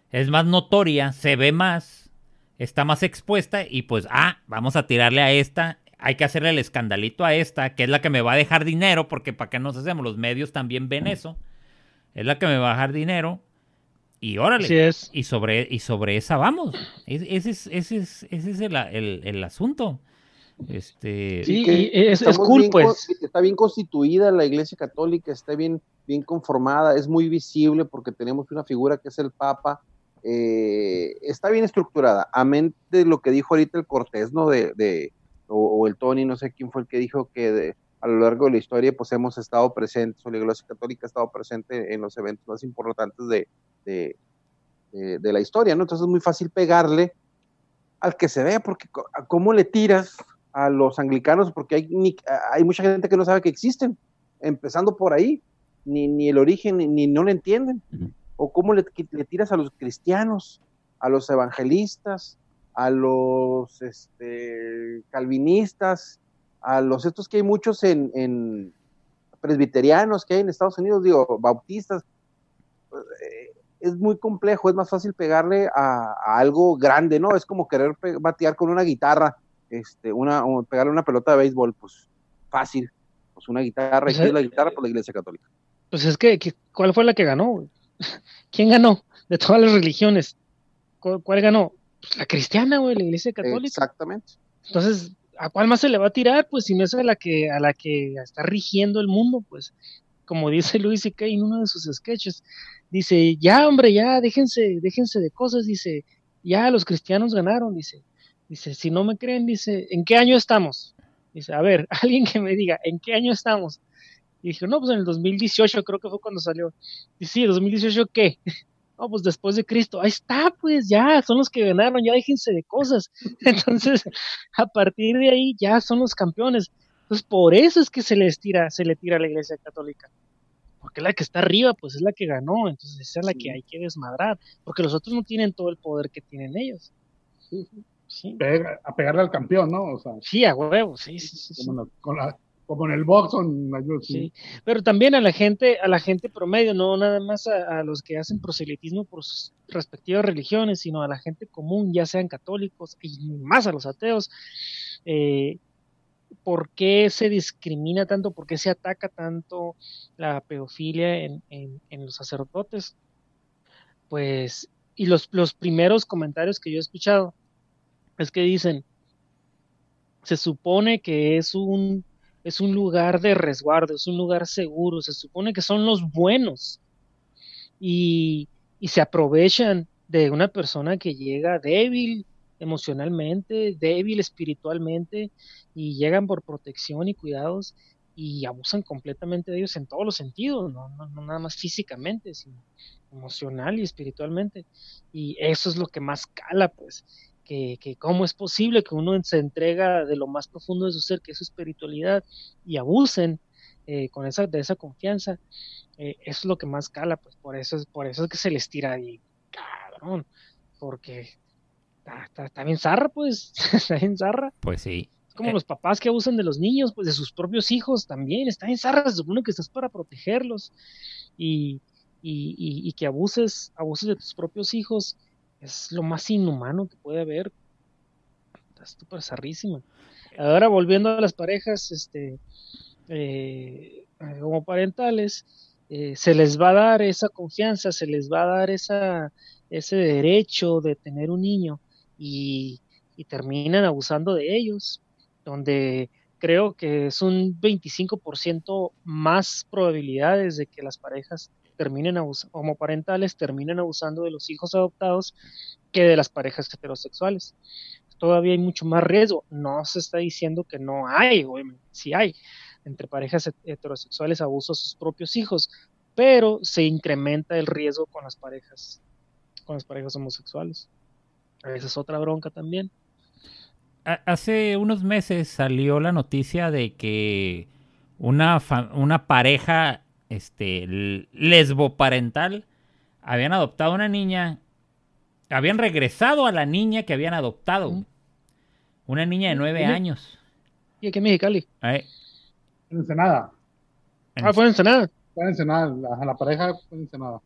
es más notoria, se ve más, está más expuesta y pues, ah, vamos a tirarle a esta, hay que hacerle el escandalito a esta, que es la que me va a dejar dinero, porque para qué nos hacemos, los medios también ven eso, es la que me va a dejar dinero. Y órale, Así es. y sobre, y sobre esa vamos. Es- ese es, ese es, ese es el, el- el asunto. Este, Sí, y es, cool, bien pues. está bien constituida la iglesia católica, está bien, bien conformada, es muy visible porque tenemos una figura que es el Papa, eh, está bien estructurada, amén de lo que dijo ahorita el Cortés, ¿no? De, de- o, o el Tony, no sé quién fue el que dijo que de- a lo largo de la historia pues hemos estado presentes, o la iglesia católica ha estado presente en los eventos más importantes de, de, de- de la historia, ¿no? Entonces es muy fácil pegarle al que se vea, porque ¿cómo le tiras a los anglicanos? Porque hay, ni- hay mucha gente que no sabe que existen, empezando por ahí, ni, ni el origen, ni, ni no lo entienden. O cómo le, le tiras a los cristianos, a los evangelistas, a los este, calvinistas, a los estos que hay muchos en, en presbiterianos que hay en Estados Unidos, digo, bautistas. Es muy complejo, es más fácil pegarle a, a algo grande, ¿no? Es como querer batear con una guitarra, este, una, o pegarle una pelota de béisbol, pues fácil. Pues una guitarra, y Pues, ¿qué es eh, la guitarra? Pues la iglesia católica. Pues es que, que- ¿cuál fue la que ganó? ¿Quién ganó? De todas las religiones. ¿Cuál, cuál ganó? Pues la cristiana, güey, la iglesia católica. Exactamente. Entonces, ¿a cuál más se le va a tirar? Pues si no es a la que, a la que está rigiendo el mundo, pues, como dice Luis C.K. en uno de sus sketches, dice, ya hombre, ya, déjense, déjense de cosas, dice, ya los cristianos ganaron, dice, dice, si no me creen, dice, ¿en qué año estamos? Dice, a ver, alguien que me diga, ¿en qué año estamos? Y dije, no, pues en el 2018 creo que fue cuando salió. Dice, sí, 2018 qué? No, pues después de Cristo. Ahí está, pues ya, son los que ganaron, ya déjense de cosas. Entonces, a partir de ahí ya son los campeones. Entonces, por eso es que se les tira, se le tira a la iglesia católica. Porque la que está arriba, pues es la que ganó, entonces esa es la Sí. que hay que desmadrar, porque los otros no tienen todo el poder que tienen ellos. Sí, Pega- a pegarle al campeón, ¿no? O sea, sí, a huevo, sí, sí, sí, sí. como, en la- con la- como en el box o en la. Sí, pero también a la gente, a la gente promedio, no nada más a, a los que hacen proselitismo por sus respectivas religiones, sino a la gente común, ya sean católicos y más a los ateos. Eh, ¿Por qué se discrimina tanto? ¿Por qué se ataca tanto la pedofilia en, en- los sacerdotes? Pues, y los, los primeros comentarios que yo he escuchado es que dicen, se supone que es un es un lugar de resguardo, es un lugar seguro, se supone que son los buenos y, y se aprovechan de una persona que llega débil emocionalmente, débil espiritualmente y llegan por protección y cuidados y abusan completamente de ellos en todos los sentidos, no, no, no nada más físicamente, sino emocional y espiritualmente. Y eso es lo que más cala, pues, que, que cómo es posible que uno se entrega de lo más profundo de su ser, que es su espiritualidad, y abusen eh, con esa, de esa confianza, eh, eso es lo que más cala, pues por eso es, por eso es que se les tira ahí, cabrón, porque está, está, está bien zarra, pues, está bien zarra. Pues sí. Es como Eh. los papás que abusan de los niños, pues de sus propios hijos también, está bien zarra, se supone que estás para protegerlos, y, y, y, y que abuses, abuses de tus propios hijos, es lo más inhumano que puede haber. Está súper zarrísima. Ahora volviendo a las parejas, este, eh, homoparentales, eh, se les va a dar esa confianza, se les va a dar esa, ese derecho de tener un niño y, terminan abusando de ellos, donde creo que es un 25% más probabilidades de que las parejas terminen homoparentales terminen abusando de los hijos adoptados que de las parejas heterosexuales. Todavía hay mucho más riesgo. No se está diciendo que no hay, obviamente, sí hay entre parejas heterosexuales abuso a sus propios hijos, pero se incrementa el riesgo con las parejas, con las parejas homosexuales. Esa es otra bronca también. Hace unos meses salió la noticia de que una, una pareja este, lesboparental habían adoptado una niña, habían regresado a la niña que habían adoptado. Mm. Una niña de nueve ¿Y me- años. ¿Y aquí en Mexicali? En Ensenada. en- Ah, fue en Ensenada. Fue en Ensenada. La, la pareja fue en Ensenada.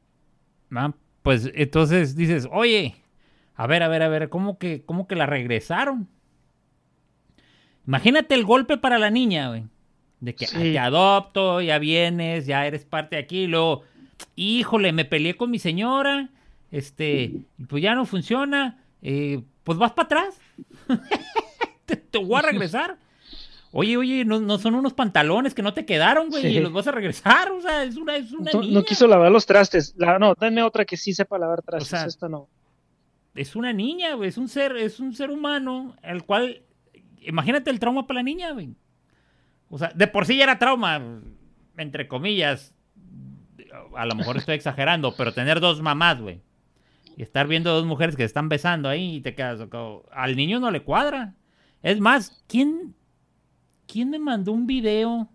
Ah, pues entonces dices, oye, A ver, a ver, a ver, ¿cómo que, cómo que la regresaron? Imagínate el golpe para la niña, güey. De que Sí. te adopto, ya vienes, ya eres parte de aquí, y luego, híjole, me peleé con mi señora, este, pues ya no funciona, eh, pues vas para atrás. te, te voy a regresar. Oye, oye, ¿no, no son unos pantalones que no te quedaron, güey, Sí. y los vas a regresar, o sea, es una, es una No, niña. no quiso lavar los trastes. La, no, dame otra que sí sepa lavar trastes. sea, Esta no. Es una niña, güey, es un ser, es un ser humano, el cual, imagínate el trauma para la niña, güey. O sea, de por sí ya era trauma, entre comillas. A lo mejor estoy exagerando, pero tener dos mamás, güey. Y estar viendo dos mujeres que se están besando ahí y te quedas como, al niño no le cuadra. Es más, ¿quién, quién me mandó un video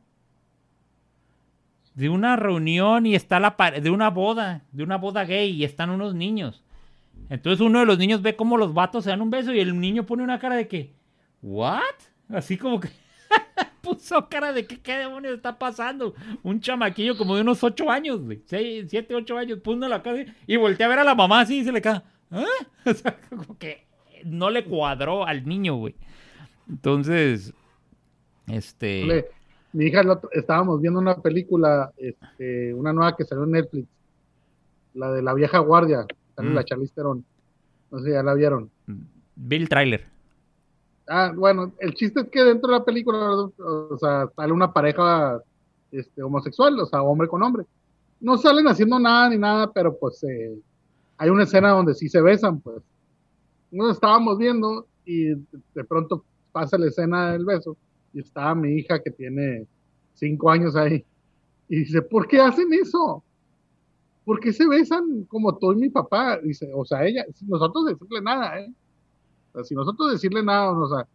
de una reunión y está la de una boda, de una boda gay y están unos niños? Entonces uno de los niños ve cómo los vatos se dan un beso y el niño pone una cara de que, ¿what? Así como que puso cara de que qué demonios está pasando. Un chamaquillo como de unos 8 años, güey. 7, 8 años, puso la cara y voltea a ver a la mamá así y se le cae. ¿Ah? O sea, como que no le cuadró al niño, güey. Entonces, este... Ole, Mi hija, estábamos viendo una película, este, una nueva que salió en Netflix, la de la vieja guardia, sale Mm. la Charlize Theron. No sé ya la vieron. Bill Trailer. Ah, bueno, el chiste es que dentro de la película, o sea, sale una pareja este, homosexual, o sea, hombre con hombre. No salen haciendo nada ni nada, pero pues eh, hay una escena donde sí se besan, pues. Nos estábamos viendo y de, de pronto pasa la escena del beso y está mi hija que tiene cinco años ahí y dice, ¿por qué hacen eso? ¿Por qué se besan como tú y mi papá? Dice, o sea, ella, sin nosotros decirle nada, ¿eh? O sea, si nosotros decirle nada, o sea,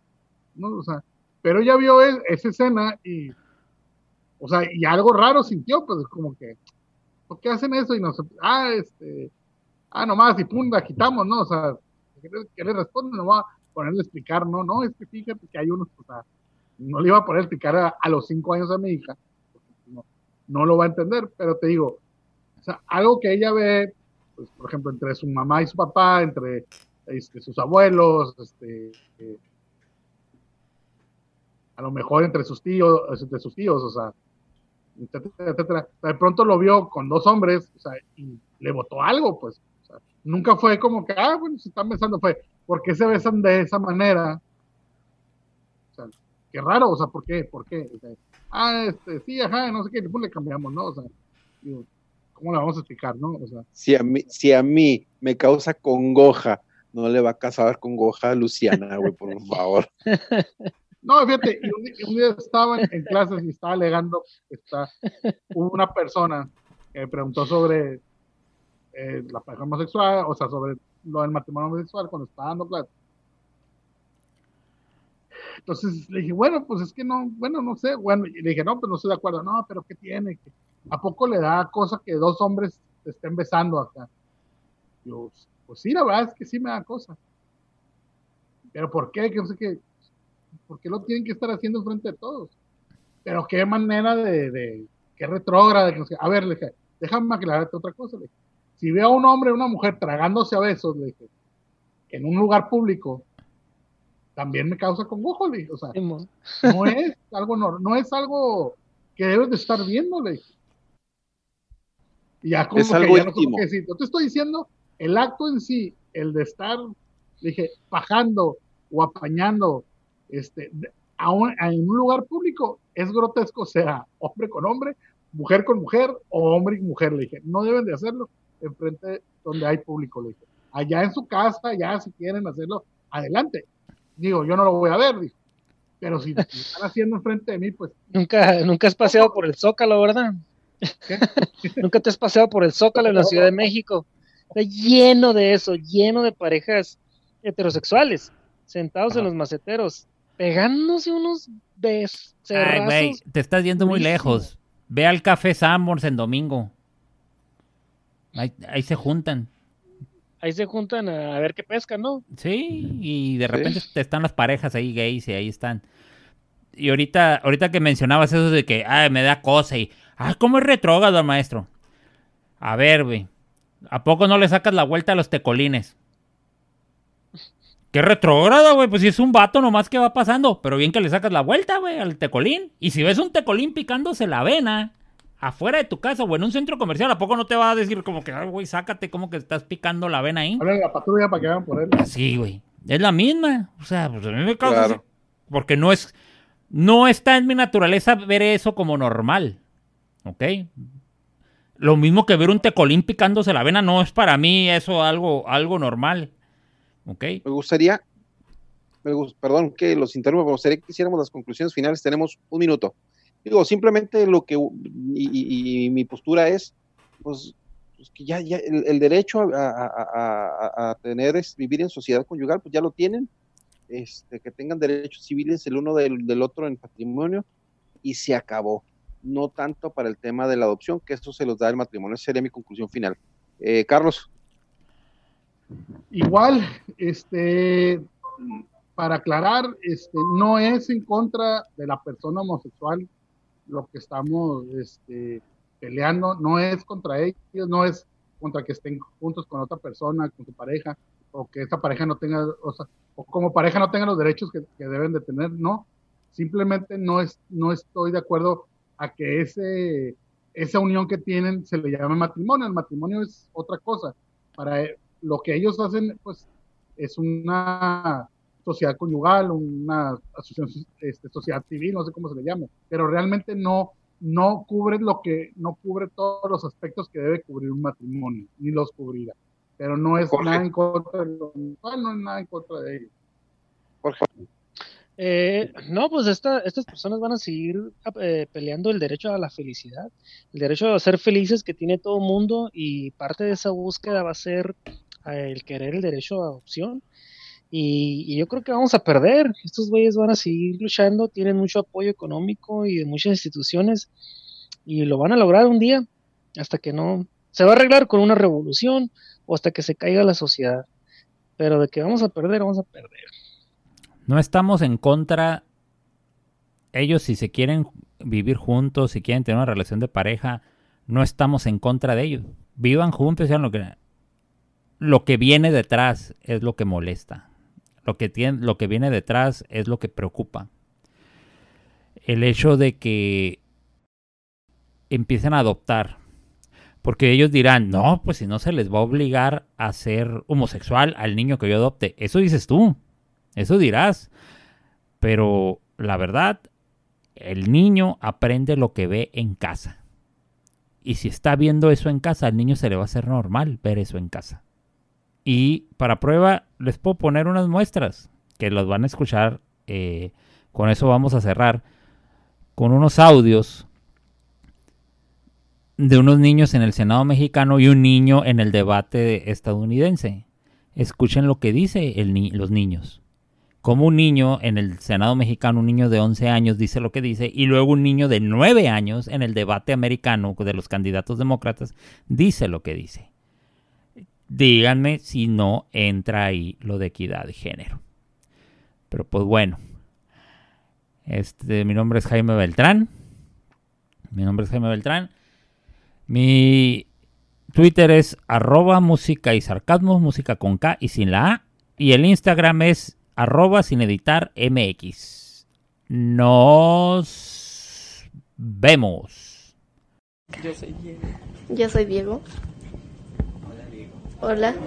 no, o sea, pero ella vio esa escena y, o sea, y algo raro sintió, pues como que, ¿por qué hacen eso? Y nos, ah, este, ah, nomás, y pum, la quitamos, ¿no? O sea, ¿qué le, responde? No va a ponerle a explicar, no, no, es que fíjate que hay unos, o sea, no le iba a poner a explicar a, a los cinco años a mi hija, no, no lo va a entender, pero te digo, sea, algo que ella ve, pues, por ejemplo, entre su mamá y su papá, entre este, sus abuelos, este, eh, a lo mejor entre sus tíos, entre sus tíos, o sea, etcétera, etcétera. De pronto lo vio con dos hombres, o sea, y le votó algo, pues. Nunca fue como que, ah, bueno, se están besando, fue, ¿por qué se besan de esa manera? O sea, qué raro, o sea, ¿por qué? ¿Por qué? Ah, este, sí, ajá, no sé qué, pues le cambiamos, ¿no? O sea, digo, ¿cómo le vamos a explicar, no? O sea, Si a mí, si a mí me causa congoja, no le va a causar congoja a Luciana, güey, por favor. No, fíjate, y un, día estaba en, en clases y estaba alegando, está, hubo una persona que me preguntó sobre eh, la pareja homosexual, o sea, sobre lo del matrimonio homosexual cuando estaba dando clases. Entonces le dije, bueno, pues es que no, bueno, no sé, bueno, y le dije, no, pues no estoy de acuerdo, no, pero ¿qué tiene? ¿Qué- ¿A poco le da cosa que dos hombres se estén besando acá? Yo, pues sí, la verdad es que sí me da cosa. Pero ¿por qué? Que no sé qué. ¿Por qué lo tienen que estar haciendo frente de todos? Pero qué manera de, de qué retrógrada. que no sé. A ver, le dije, déjame aclararte otra cosa. Le dije, si veo a un hombre o una mujer tragándose a besos, le dije, en un lugar público, también me causa congojo, le dije. O sea, no es algo, no, no es algo que debes de estar viendo, le dije. Y ya como Es que algo ya no decir. Te estoy diciendo, el acto en sí, el de estar, dije, pajando o apañando este, a un, a- en un lugar público, es grotesco, sea hombre con hombre, mujer con mujer o hombre y mujer, le dije. No deben de hacerlo enfrente donde hay público, le dije. Allá en su casa, ya si quieren hacerlo, adelante. Digo, yo no lo voy a ver, dije. Pero si lo están haciendo enfrente de mí, pues Nunca, nunca has paseado por el Zócalo, ¿verdad? ¿Qué? nunca te has paseado por el Zócalo en la Ciudad de México. Está lleno de eso, lleno de parejas heterosexuales, sentados en los maceteros, pegándose unos Ay, becerrazos. güey, te estás yendo muy lejos. Ve al Café Sanborns en domingo. Ahí, ahí se juntan. Ahí se juntan a ver qué pescan, ¿no? Sí, y de repente te están las parejas ahí gays y ahí están. Y ahorita, ahorita que mencionabas eso de que, ay, me da cosa y, ay, ¿cómo es retrógrado, maestro? A ver, güey, ¿a poco no le sacas la vuelta a los tecolines? qué retrógrada, güey. Pues si es un vato nomás que va pasando. Pero bien que le sacas la vuelta, güey, al tecolín. Y si ves un tecolín picándose la vena afuera de tu casa o en un centro comercial, ¿a poco no te va a decir como que, ay, güey, sácate como que estás picando la vena ahí? Habla la patrulla para que vayan por él. Así, güey. Es la misma. O sea, pues a mí me causa... Claro. así- Porque no es... No está en mi naturaleza ver eso como normal. ¿Ok? Lo mismo que ver un tecolín picándose la vena no es para mí eso algo, algo normal. ¿Ok? Me gustaría, perdón que los interrumpa, me gustaría que hiciéramos las conclusiones finales. Tenemos un minuto. Digo, simplemente lo que, y, mi postura es, pues, que ya, el, derecho a, tener, vivir en sociedad conyugal, pues ya lo tienen. Este, que tengan derechos civiles el uno del otro en patrimonio y se acabó. No tanto para el tema de la adopción, que eso se los da el matrimonio. Esa sería mi conclusión final. Eh, Carlos. Igual, este, para aclarar, este, no es en contra de la persona homosexual lo que estamos este, peleando, no es contra ellos, no es contra que estén juntos con otra persona, con su pareja, o que esa pareja no tenga, o, sea, o como pareja no tenga los derechos que, que deben de tener, no. Simplemente no, es, no estoy de acuerdo a que ese, esa unión que tienen se le llame matrimonio. El matrimonio es otra cosa. Para e- lo que ellos hacen, pues, es una sociedad conyugal, una asociación, este, sociedad civil, no sé cómo se le llame, pero realmente no, no cubre lo que, no cubre todos los aspectos que debe cubrir un matrimonio, ni los cubrirá. Pero no es Jorge. nada en contra de lo no es nada en contra de ellos. Jorge. Eh, no, pues esta- estas personas van a seguir eh, peleando el derecho a la felicidad, el derecho a ser felices que tiene todo mundo y parte de esa búsqueda va a ser eh, el querer el derecho a adopción. Y, y yo creo que vamos a perder. Estos güeyes van a seguir luchando, tienen mucho apoyo económico y de muchas instituciones y lo van a lograr un día hasta que no se va a arreglar con una revolución o hasta que se caiga la sociedad. Pero de que vamos a perder, vamos a perder. No estamos en contra. Ellos, si se quieren vivir juntos, si quieren tener una relación de pareja, no estamos en contra de ellos. Vivan juntos, sean lo que. Lo que viene detrás es lo que molesta. Lo que, tiene, lo que viene detrás es lo que preocupa. El hecho de que empiecen a adoptar. Porque ellos dirán, no, pues si no se les va a obligar a ser homosexual al niño que yo adopte. Eso dices tú. Eso dirás. Pero la verdad, el niño aprende lo que ve en casa. Y si está viendo eso en casa, al niño se le va a hacer normal ver eso en casa. Y para prueba, les puedo poner unas muestras que los van a escuchar. eh, con eso vamos a cerrar. Con unos audios de unos niños en el Senado mexicano y un niño en el debate estadounidense. Escuchen lo que dice los niños. Como un niño en el Senado mexicano, un niño de 11 años dice lo que dice, y luego un niño de 9 años en el debate americano de los candidatos demócratas dice lo que dice. Díganme si no entra ahí lo de equidad de género. Pero pues bueno. Este, mi nombre es Jaime Beltrán. Mi nombre es Jaime Beltrán. Mi Twitter es arroba música y sarcasmo, música con K y sin la A. Y el Instagram es arroba sin editar MX. Nos vemos. Yo soy Diego. Hola.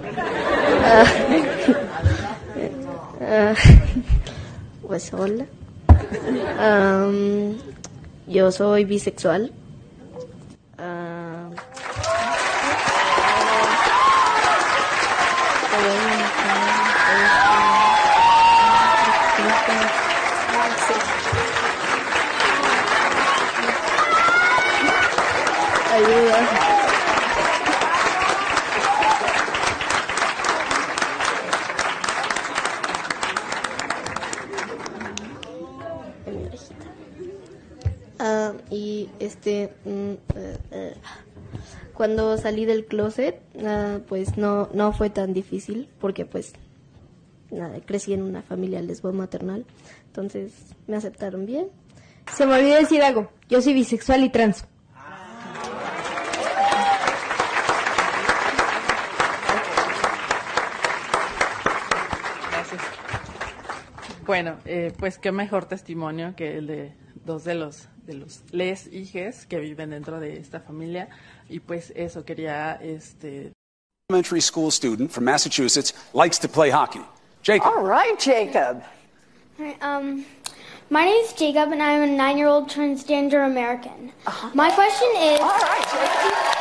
Ah, ah, pues hola. Am, yo soy bisexual. Ah, y este, mm, eh, eh, cuando salí del closet, ah, pues no, no fue tan difícil porque pues nada, crecí en una familia lesbo maternal, entonces me aceptaron bien. Se me olvidó decir algo. Yo soy bisexual y trans. Gracias. Bueno, eh, pues qué mejor testimonio que el de dos de los de los les hijes que viven dentro de esta familia y pues eso quería este elementary school student from Massachusetts likes to play hockey. Jacob. All right, Jacob. Um, my name is Jacob, and I'm a nine-year-old transgender American. My question is. All right, Jacob.